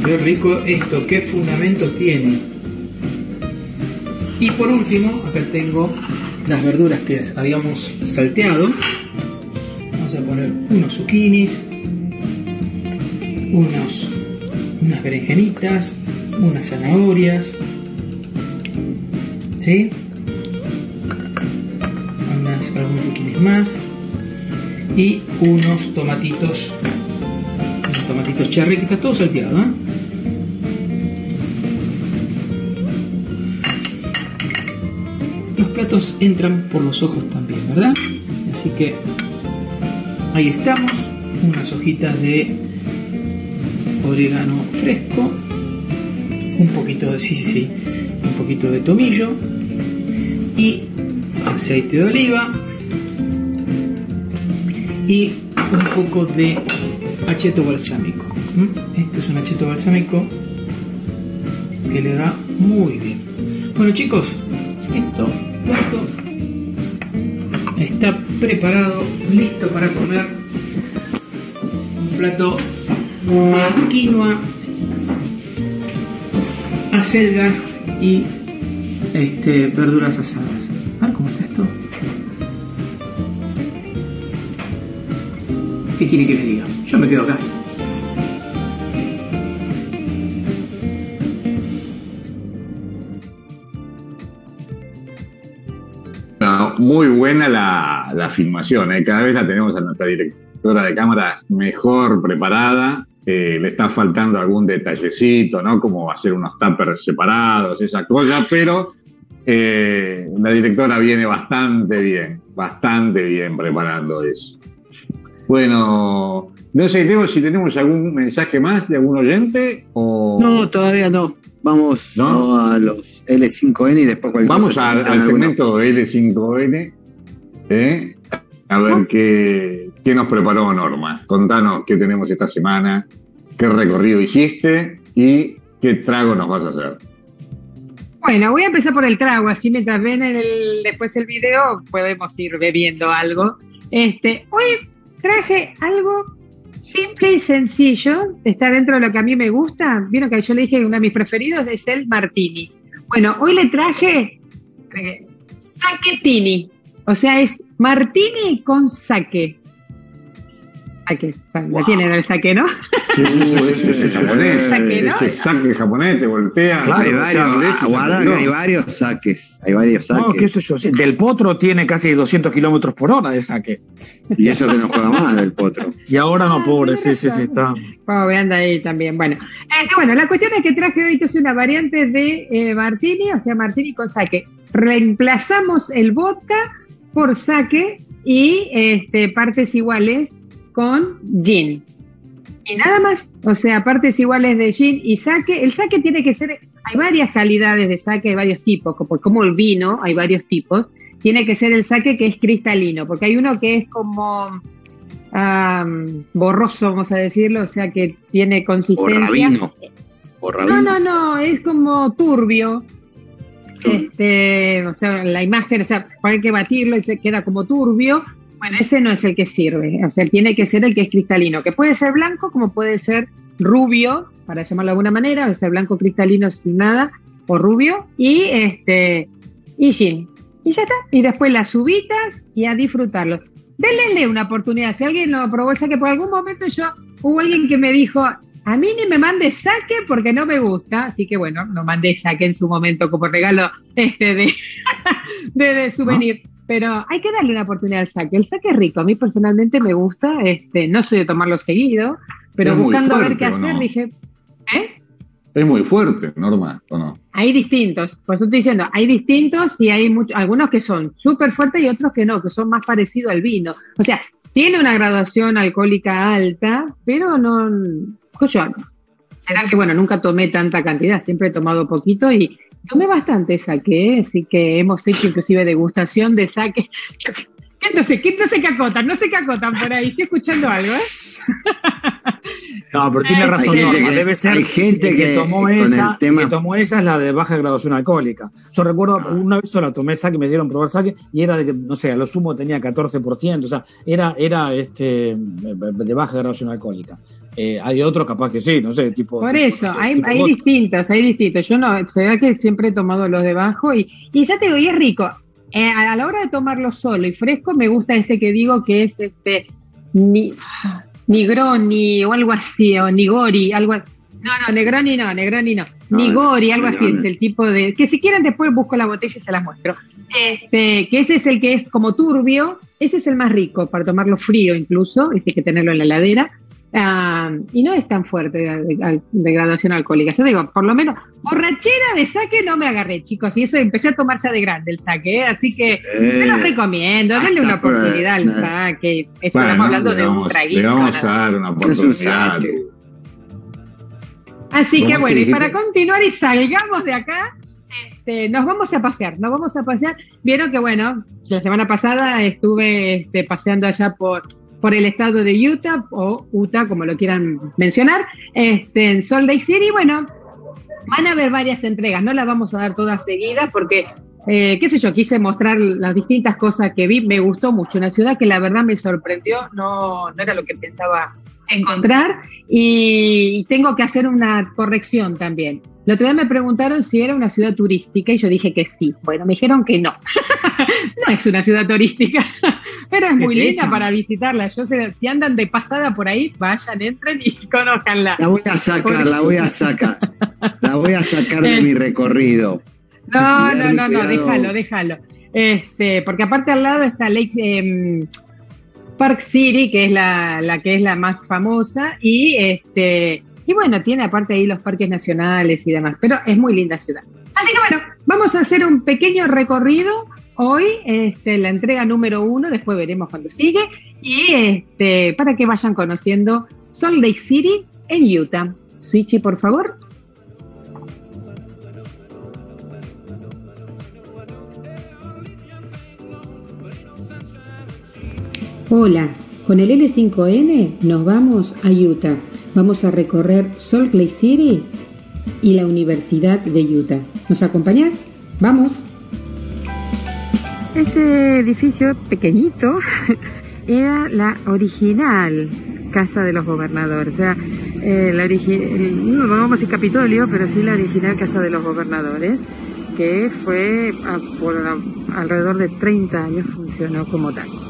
Qué rico esto, qué fundamento tiene. Y por último, acá tengo las verduras que habíamos salteado. Vamos a poner unos zucchinis, unos, unas berenjenitas, unas zanahorias, ¿sí? Algunos zucchinis más y unos tomatitos, unos tomatitos cherry que está todo salteado, ¿eh? Los platos entran por los ojos también, ¿verdad? Así que ahí estamos, unas hojitas de orégano fresco, un poquito de, sí, sí, sí, un poquito de tomillo y aceite de oliva y un poco de acheto balsámico. Esto es un acheto balsámico que le da muy bien. Bueno chicos, esto, esto está preparado, listo para comer. plato de quinoa, acelga y este, verduras asadas. ¿Qué quiere que le diga? Yo me quedo acá. Muy buena la, la filmación, ¿eh? cada vez la tenemos a nuestra directora de cámara mejor preparada. Eh, le está faltando algún detallecito, ¿no? Como hacer unos tuppers separados, esa cosa, pero eh, la directora viene bastante bien, bastante bien preparando eso. Bueno, no sé, Leo, si tenemos algún mensaje más de algún oyente o... No, todavía no. Vamos ¿No? a los L5N y después cualquier Vamos cosa, al, segmento L5N, ¿eh? a ver qué, qué nos preparó Norma. Contanos qué tenemos esta semana, qué recorrido hiciste y qué trago nos vas a hacer. Bueno, voy a empezar por el trago, así mientras ven el, después el video podemos ir bebiendo algo. Este, hoy traje algo simple y sencillo, está dentro de lo que a mí me gusta. Vieron que yo le dije que uno de mis preferidos es el martini. Bueno, hoy le traje eh, saquetini, o sea, es martini con saque. Saque, la tienen el saque, ¿no? Sí, sí, sí, sí, sí, japonés. Saque, ¿no? Ese saque japonés te voltea. Claro, hay varios, ah, guarda que hay varios saques. Hay varios saques. No, qué sé yo. sí, Del potro tiene casi 200 kilómetros por hora de saque. Y eso que no juega más del potro. Y ahora no, Ah, pobre, sí, sí, sí, está. Pobre, anda ahí también. Bueno, este, bueno, la cuestión es que traje hoy entonces una variante de eh, martini, o sea, martini con sake. Reemplazamos el vodka por sake y este, partes iguales con gin. Y nada más, o sea, partes iguales de gin y sake. El sake tiene que ser, hay varias calidades de sake, hay varios tipos, como, como el vino, hay varios tipos. Tiene que ser el sake que es cristalino, porque hay uno que es como am, borroso, vamos a decirlo, o sea que tiene consistencia. rabino. O No, no, no, es como turbio. Este, o sea, la imagen, o sea, hay que batirlo y se queda como turbio. Bueno, ese no es el que sirve. O sea, tiene que ser el que es cristalino, que puede ser blanco como puede ser rubio, para llamarlo de alguna manera, o sea, blanco cristalino sin nada, o rubio, y este, y gin. Y ya está. Y después las uvitas y a disfrutarlo. Denle una oportunidad. Si alguien lo probó el saque, por algún momento yo, hubo alguien que me dijo, a mí ni me mande saque porque no me gusta. Así que bueno, no mandé saque en su momento como regalo este de, de, de souvenir. Pero hay que darle una oportunidad al saque. El saque es rico. A mí personalmente me gusta. Este, no soy de tomarlo seguido, pero Es buscando a ver qué ¿o hacer, no? dije, ¿eh? Es muy fuerte, Norma, ¿o no? Hay distintos, pues estoy diciendo, hay distintos y hay muchos, algunos que son súper fuertes y otros que no, que son más parecidos al vino. O sea, tiene una graduación alcohólica alta, pero no, yo, será que bueno, nunca tomé tanta cantidad, siempre he tomado poquito y tomé bastante saque, así que hemos hecho inclusive degustación de saque. ¿Qué no sé, qué no sé qué acotan? No sé qué acotan por ahí, estoy escuchando algo, ¿eh? No, pero tiene Hay razón, Norma. que- Debe ser hay gente que tomó con esa, tema- que tomó esa es la de baja graduación alcohólica. Yo recuerdo Ah. una vez sola tomé saque, me dieron probar saque y era de que, no sé, a lo sumo tenía 14%, o sea, era, era este de baja graduación alcohólica. Eh, hay otros capaz que sí, no sé, tipo. Por tipo- eso, hay, tipo hay distintos, hay distintos. Yo no, se ve que siempre he tomado los de bajo y, y ya te digo, y es rico. Eh, a la hora de tomarlo solo y fresco, me gusta este que digo que es este ni, Nigroni o algo así, o Nigori, algo así. No, no, Negroni no, Negroni no. No, Nigori, algo así, es el tipo de. Que si quieren después busco la botella y se la muestro. Este, que ese es el que es como turbio, ese es el más rico para tomarlo frío incluso, ese hay que tenerlo en la heladera. Ah, y no es tan fuerte de, de- de graduación alcohólica. Yo digo, por lo menos, borrachera de saque no me agarré, chicos. Y eso empecé a tomar ya de grande el saque, ¿eh? así que se los Eh, recomiendo. Denle una por- oportunidad al eh. saque. Eso Bueno, estamos hablando de un traguito. Le vamos a dar una oportunidad. Así que ¿Cómo bueno, que y para continuar y salgamos de acá, este, nos vamos a pasear, nos vamos a pasear. Vieron que bueno, la semana pasada estuve este, paseando allá por, por el estado de Utah, o Utah, como lo quieran mencionar, este, en Salt Lake City. Bueno, van a haber varias entregas, no las vamos a dar todas seguidas porque, eh, qué sé yo, quise mostrar las distintas cosas que vi, me gustó mucho, una ciudad que la verdad me sorprendió, no, no era lo que pensaba encontrar y tengo que hacer una corrección también. El otro día me preguntaron si era una ciudad turística y yo dije que sí. Bueno, me dijeron que no. no es una ciudad turística, pero es muy linda para visitarla. Yo sé, si andan de pasada por ahí, vayan, entren y conozcanla. La voy a sacar, la voy a sacar. La voy a sacar de mi recorrido. No, no, no, no, déjalo, déjalo. Este, porque aparte al lado está Lake em, Park City, que es la, la, que es la más famosa, y este, y bueno, tiene aparte ahí los parques nacionales y demás, pero es muy linda ciudad. Así que bueno, vamos a hacer un pequeño recorrido hoy, este, la entrega número uno, después veremos cuando sigue, y este, para que vayan conociendo Salt Lake City en Utah. Switchy, por favor. Hola, con el L5N nos vamos a Utah. Vamos a recorrer Salt Lake City y la Universidad de Utah. ¿Nos acompañás? ¡Vamos! Este edificio pequeñito era la original Casa de los Gobernadores. O sea, eh, la no vamos a decir Capitolio, pero sí la original Casa de los Gobernadores, que fue ah, por alrededor de 30 años funcionó como tal.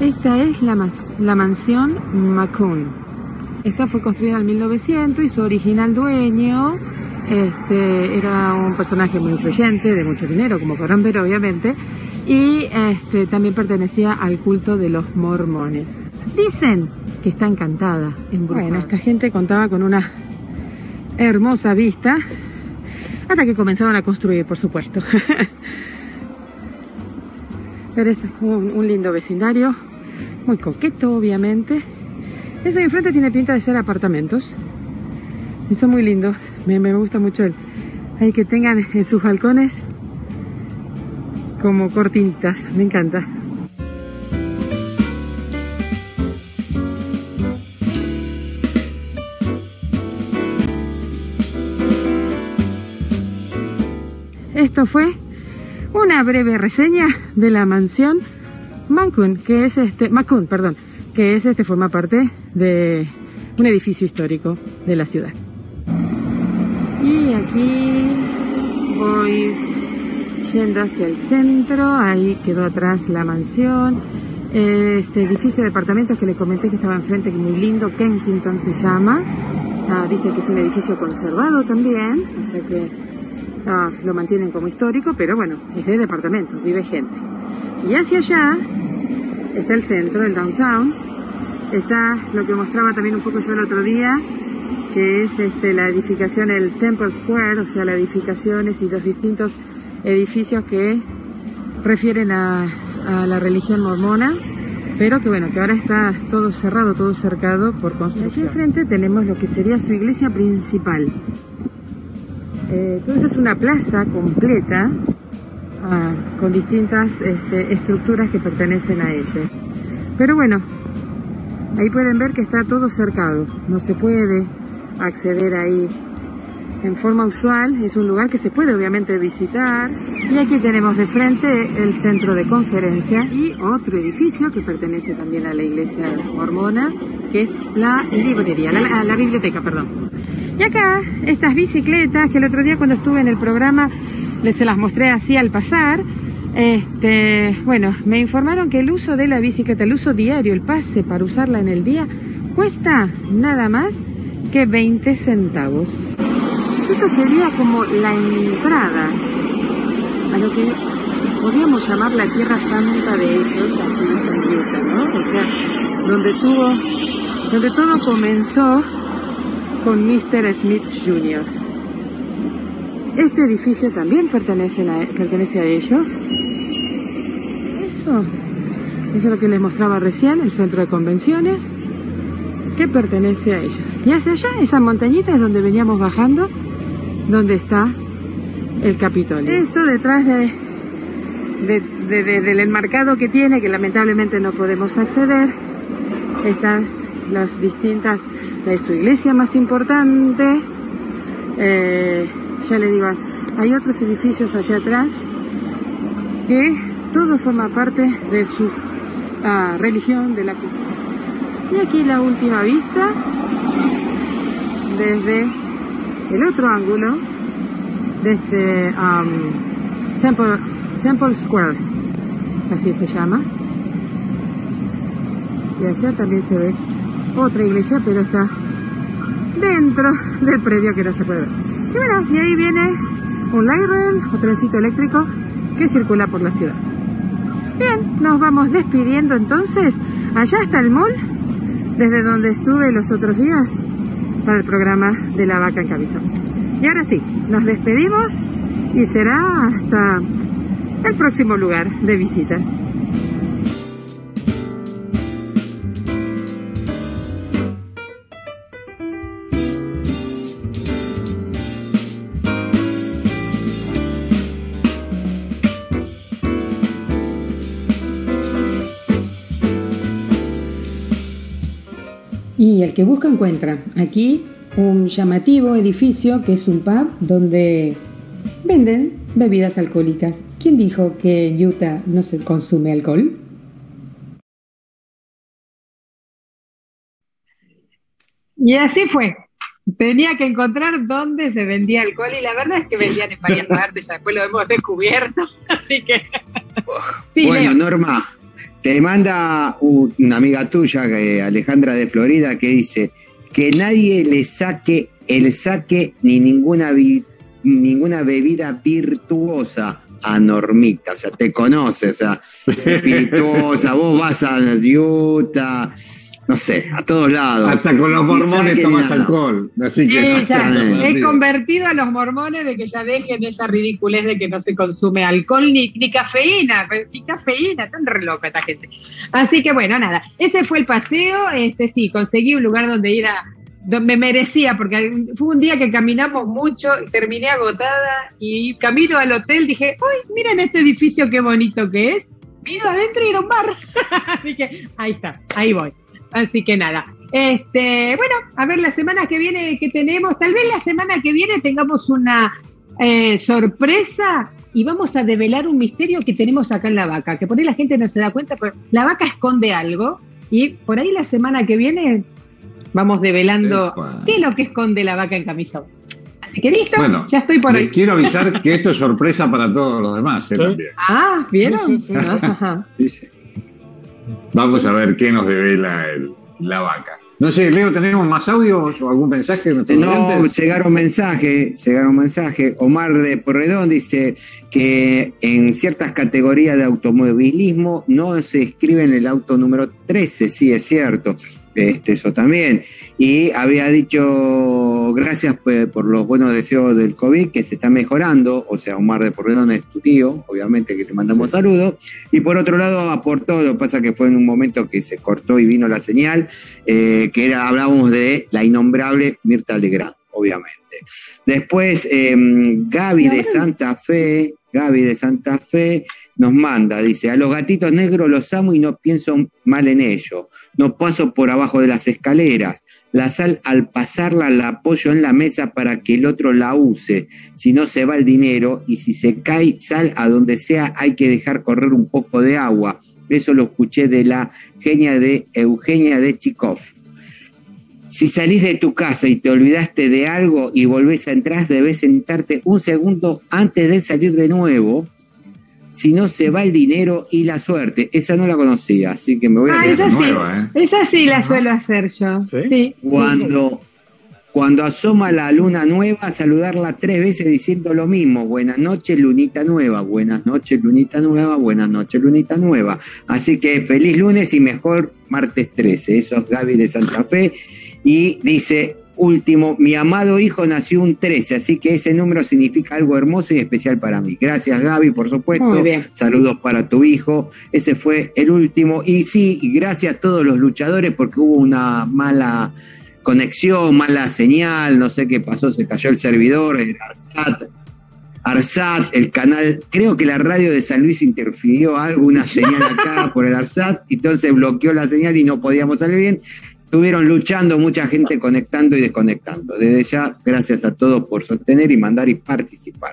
Esta es la, mansión Macun. Esta fue construida en 1900 y su original dueño este, era un personaje muy influyente, de mucho dinero, como podrán obviamente, y este, también pertenecía al culto de los mormones. Dicen que está encantada en Bueno, esta gente contaba con una hermosa vista, hasta que comenzaron a construir, por supuesto. Pero es un lindo vecindario, muy coqueto, obviamente. Eso de enfrente tiene pinta de ser apartamentos. Y son muy lindos. Me, gusta mucho el, hay que tengan en sus balcones como cortinitas. Me encanta. Esto fue una breve reseña de la mansión Mancun, que es este, Macun, perdón, que es este, forma parte de un edificio histórico de la ciudad. Y aquí voy yendo hacia el centro, ahí quedó atrás la mansión, este edificio de departamentos que les comenté que estaba enfrente, que muy lindo, Kensington se llama, ah, dice que es un edificio conservado también, o sea que ah, lo mantienen como histórico, pero bueno, es de departamentos, vive gente. Y hacia allá está el centro, el downtown, está lo que mostraba también un poco yo el otro día, que es este, la edificación, el Temple Square, o sea, las edificaciones y los distintos edificios que refieren a, la religión mormona, pero que bueno, que ahora está todo cerrado, todo cercado por construcción. Aquí enfrente tenemos lo que sería su iglesia principal. Eh, entonces es una plaza completa Ah, con distintas este, estructuras que pertenecen a ella. Pero bueno, ahí pueden ver que está todo cercado, no se puede acceder ahí en forma usual, es un lugar que se puede obviamente visitar. Y aquí tenemos de frente el centro de conferencia y otro edificio que pertenece también a la iglesia mormona, que es la librería, la, la biblioteca, perdón. Y acá, estas bicicletas que el otro día cuando estuve en el programa les se las mostré así al pasar. Este, bueno, me informaron que el uso de la bicicleta, el uso diario, el pase para usarla en el día, cuesta nada más que 20 centavos. Esto sería como la entrada a lo que podríamos llamar la tierra santa de ellos aquí en Utah, ¿no? O sea, donde tuvo, donde todo comenzó con Mr. Smith Jr. Este edificio también pertenece a, pertenece a ellos. Eso, eso es lo que les mostraba recién, el centro de convenciones, que pertenece a ellos. Y hacia allá, esa montañita es donde veníamos bajando, donde está el Capitolio. Esto detrás de, del enmarcado que tiene, que lamentablemente no podemos acceder, están las distintas, de su iglesia más importante, eh, ya le digo, hay otros edificios allá atrás que todo forma parte de su ah, religión, de la Y aquí la última vista desde el otro ángulo, desde um, Temple, Temple Square, así se llama. Y allá también se ve otra iglesia, pero está dentro del predio que no se puede ver. Y bueno, y ahí viene un light rail o trencito eléctrico que circula por la ciudad. Bien, nos vamos despidiendo entonces. Allá está el mall, desde donde estuve los otros días para el programa de la vaca en cabezón. Y ahora sí, nos despedimos y será hasta el próximo lugar de visita. Y el que busca encuentra. Aquí un llamativo edificio que es un pub donde venden bebidas alcohólicas. ¿Quién dijo que en Utah no se consume alcohol? Y así fue. Tenía que encontrar dónde se vendía alcohol y la verdad es que vendían en varias partes, ya después lo hemos descubierto, así que... Sí, bueno, Norma, te manda una amiga tuya, Alejandra de Florida, que dice que nadie le saque el saque ni ninguna, ninguna bebida virtuosa a Normita, o sea, te conoce, o sea, espirituosa, vos vas a Utah, no sé, a todos lados. Hasta con los mormones tomas alcohol. Así que he convertido a los mormones de que ya dejen esa ridiculez de que no se consume alcohol ni, ni cafeína, ni cafeína, tan re loca esta gente. Así que bueno, nada, ese fue el paseo, este sí, conseguí un lugar donde ir a, donde me merecía, porque fue un día que caminamos mucho, terminé agotada y camino al hotel dije, uy, miren este edificio qué bonito que es. Miro adentro y era un bar. dije, ahí está, ahí voy. Así que nada. Este, bueno, a ver la semana que viene que tenemos, tal vez la semana que viene tengamos una eh, sorpresa y vamos a develar un misterio que tenemos acá en la vaca, que por ahí la gente no se da cuenta, pero la vaca esconde algo y por ahí la semana que viene vamos develando qué es lo que esconde la vaca en camisón. Así que listo, ya estoy por ahí. Quiero avisar que esto es sorpresa para todos los demás. ¿eh? Ah, ¿vieron? Vamos a ver qué nos devela la vaca. No sé, Leo, ¿tenemos más audio o algún mensaje? No, llegaron mensajes, llegaron mensajes. Omar de Porredón dice que en ciertas categorías de automovilismo no se escribe en el auto número 13, sí, es cierto este, eso también. Y había dicho, gracias pues, por los buenos deseos del COVID, que se está mejorando, o sea, Omar de Porredón es tu tío, obviamente que te mandamos saludos. Y por otro lado aportó, lo que pasa que fue en un momento que se cortó y vino la señal, eh, que era, hablábamos de la innombrable Mirta Legrand, obviamente. Después, em, Gaby de Santa Fe, Gaby de Santa Fe nos manda, dice, a los gatitos negros los amo y no pienso mal en ellos, no paso por abajo de las escaleras, la sal al pasarla la apoyo en la mesa para que el otro la use, si no se va el dinero y si se cae sal a donde sea hay que dejar correr un poco de agua, eso lo escuché de la genia de Eugenia de Chikov. Si salís de tu casa y te olvidaste de algo y volvés a entrar, debes sentarte un segundo antes de salir de nuevo. Si no, se va el dinero y la suerte. Esa no la conocía, así que me voy a ah, esa sí. ¿eh? Esa sí la suelo hacer yo. ¿Sí? Cuando, cuando asoma la luna nueva, saludarla tres veces diciendo lo mismo. Buenas noches, lunita nueva. Buenas noches, lunita nueva. Buenas noches, lunita nueva. Así que feliz lunes y mejor martes 13. Eso es Gaby de Santa Fe y dice, último, mi amado hijo nació un 13, así que ese número significa algo hermoso y especial para mí. Gracias Gaby, por supuesto. Saludos para tu hijo. Ese fue el último. Y sí, gracias a todos los luchadores porque hubo una mala conexión, mala señal, no sé qué pasó, se cayó el servidor, el ARSAT. ARSAT, el canal, creo que la radio de San Luis interfirió algo, una señal acá por el ARSAT, entonces bloqueó la señal y no podíamos salir bien estuvieron luchando, mucha gente conectando y desconectando. Desde ya, gracias a todos por sostener y mandar y participar.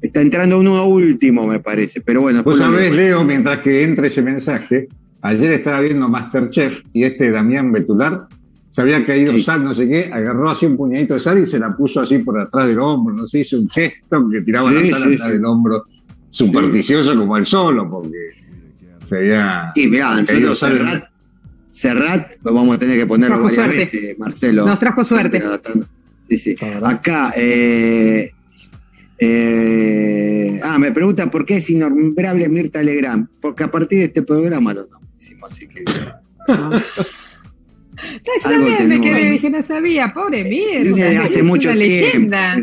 Está entrando uno último, me parece, pero bueno. Pues a ver, Leo, mientras que entra ese mensaje, Ayer estaba viendo Masterchef y este Damián Betular se había caído sal, no sé qué, agarró así un puñadito de sal y se la puso así por atrás del hombro, no sé, hizo un gesto que tiraba la sal atrás del hombro, supersticioso como el solo, porque se había. Y mirá, nosotros Serrat, Serrat, vamos a tener que ponerlo varias veces, Marcelo. Nos trajo suerte. Sí, sí. Acá, eh, eh, ah, me pregunta por qué es innombrable Mirta Legrand. Porque a partir de este programa lo hicimos, así que. yo también me quedé, dije, no sabía, pobre Mirta. Hace mucho una tiempo. leyenda.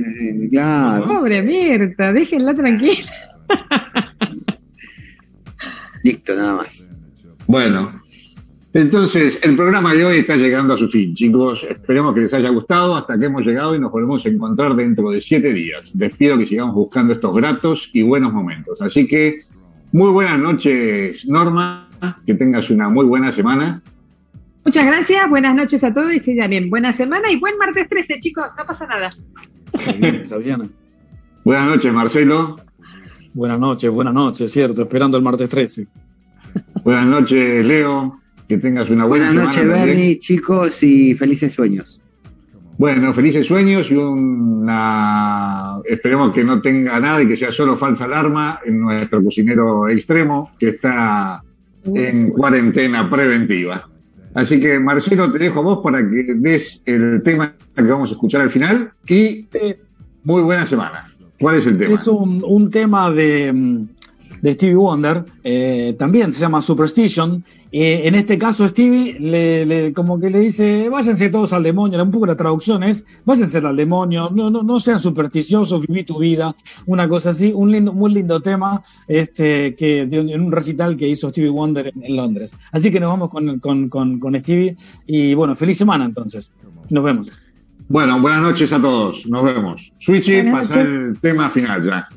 Claro. Pobre Mirta, déjenla tranquila. Listo, nada más. Bueno, entonces el programa de hoy está llegando a su fin, chicos. Esperemos que les haya gustado. Hasta que hemos llegado y nos volvemos a encontrar dentro de siete días. Les pido que sigamos buscando estos gratos y buenos momentos. Así que, muy buenas noches, Norma. Que tengas una muy buena semana. Muchas gracias, buenas noches a todos y sí, también buena semana y buen martes 13, chicos, no pasa nada. buenas noches, Marcelo. Buenas noches, buenas noches, cierto, esperando el martes 13. Buenas noches, Leo. Que tengas una buena Buenas noches, Bernie, chicos, y felices sueños. Bueno, felices sueños y una. Esperemos que no tenga nada y que sea solo falsa alarma en nuestro cocinero extremo que está en cuarentena preventiva. Así que, Marcelo, te dejo a vos para que des el tema que vamos a escuchar al final y muy buena semana. ¿Cuál es el tema? Es un, tema de, de, Stevie Wonder, eh, también se llama Superstition. Eh, en este caso, Stevie le, como que le dice, váyanse todos al demonio, un poco la traducción es, váyanse al demonio, no, no, no sean supersticiosos, viví tu vida, una cosa así, un lindo, muy lindo tema este, que, en un recital que hizo Stevie Wonder en, Londres. Así que nos vamos con, con, con, con Stevie y bueno, feliz semana entonces. Nos vemos. Bueno, buenas noches a todos. Nos vemos. Switchy, pasa el tema final ya.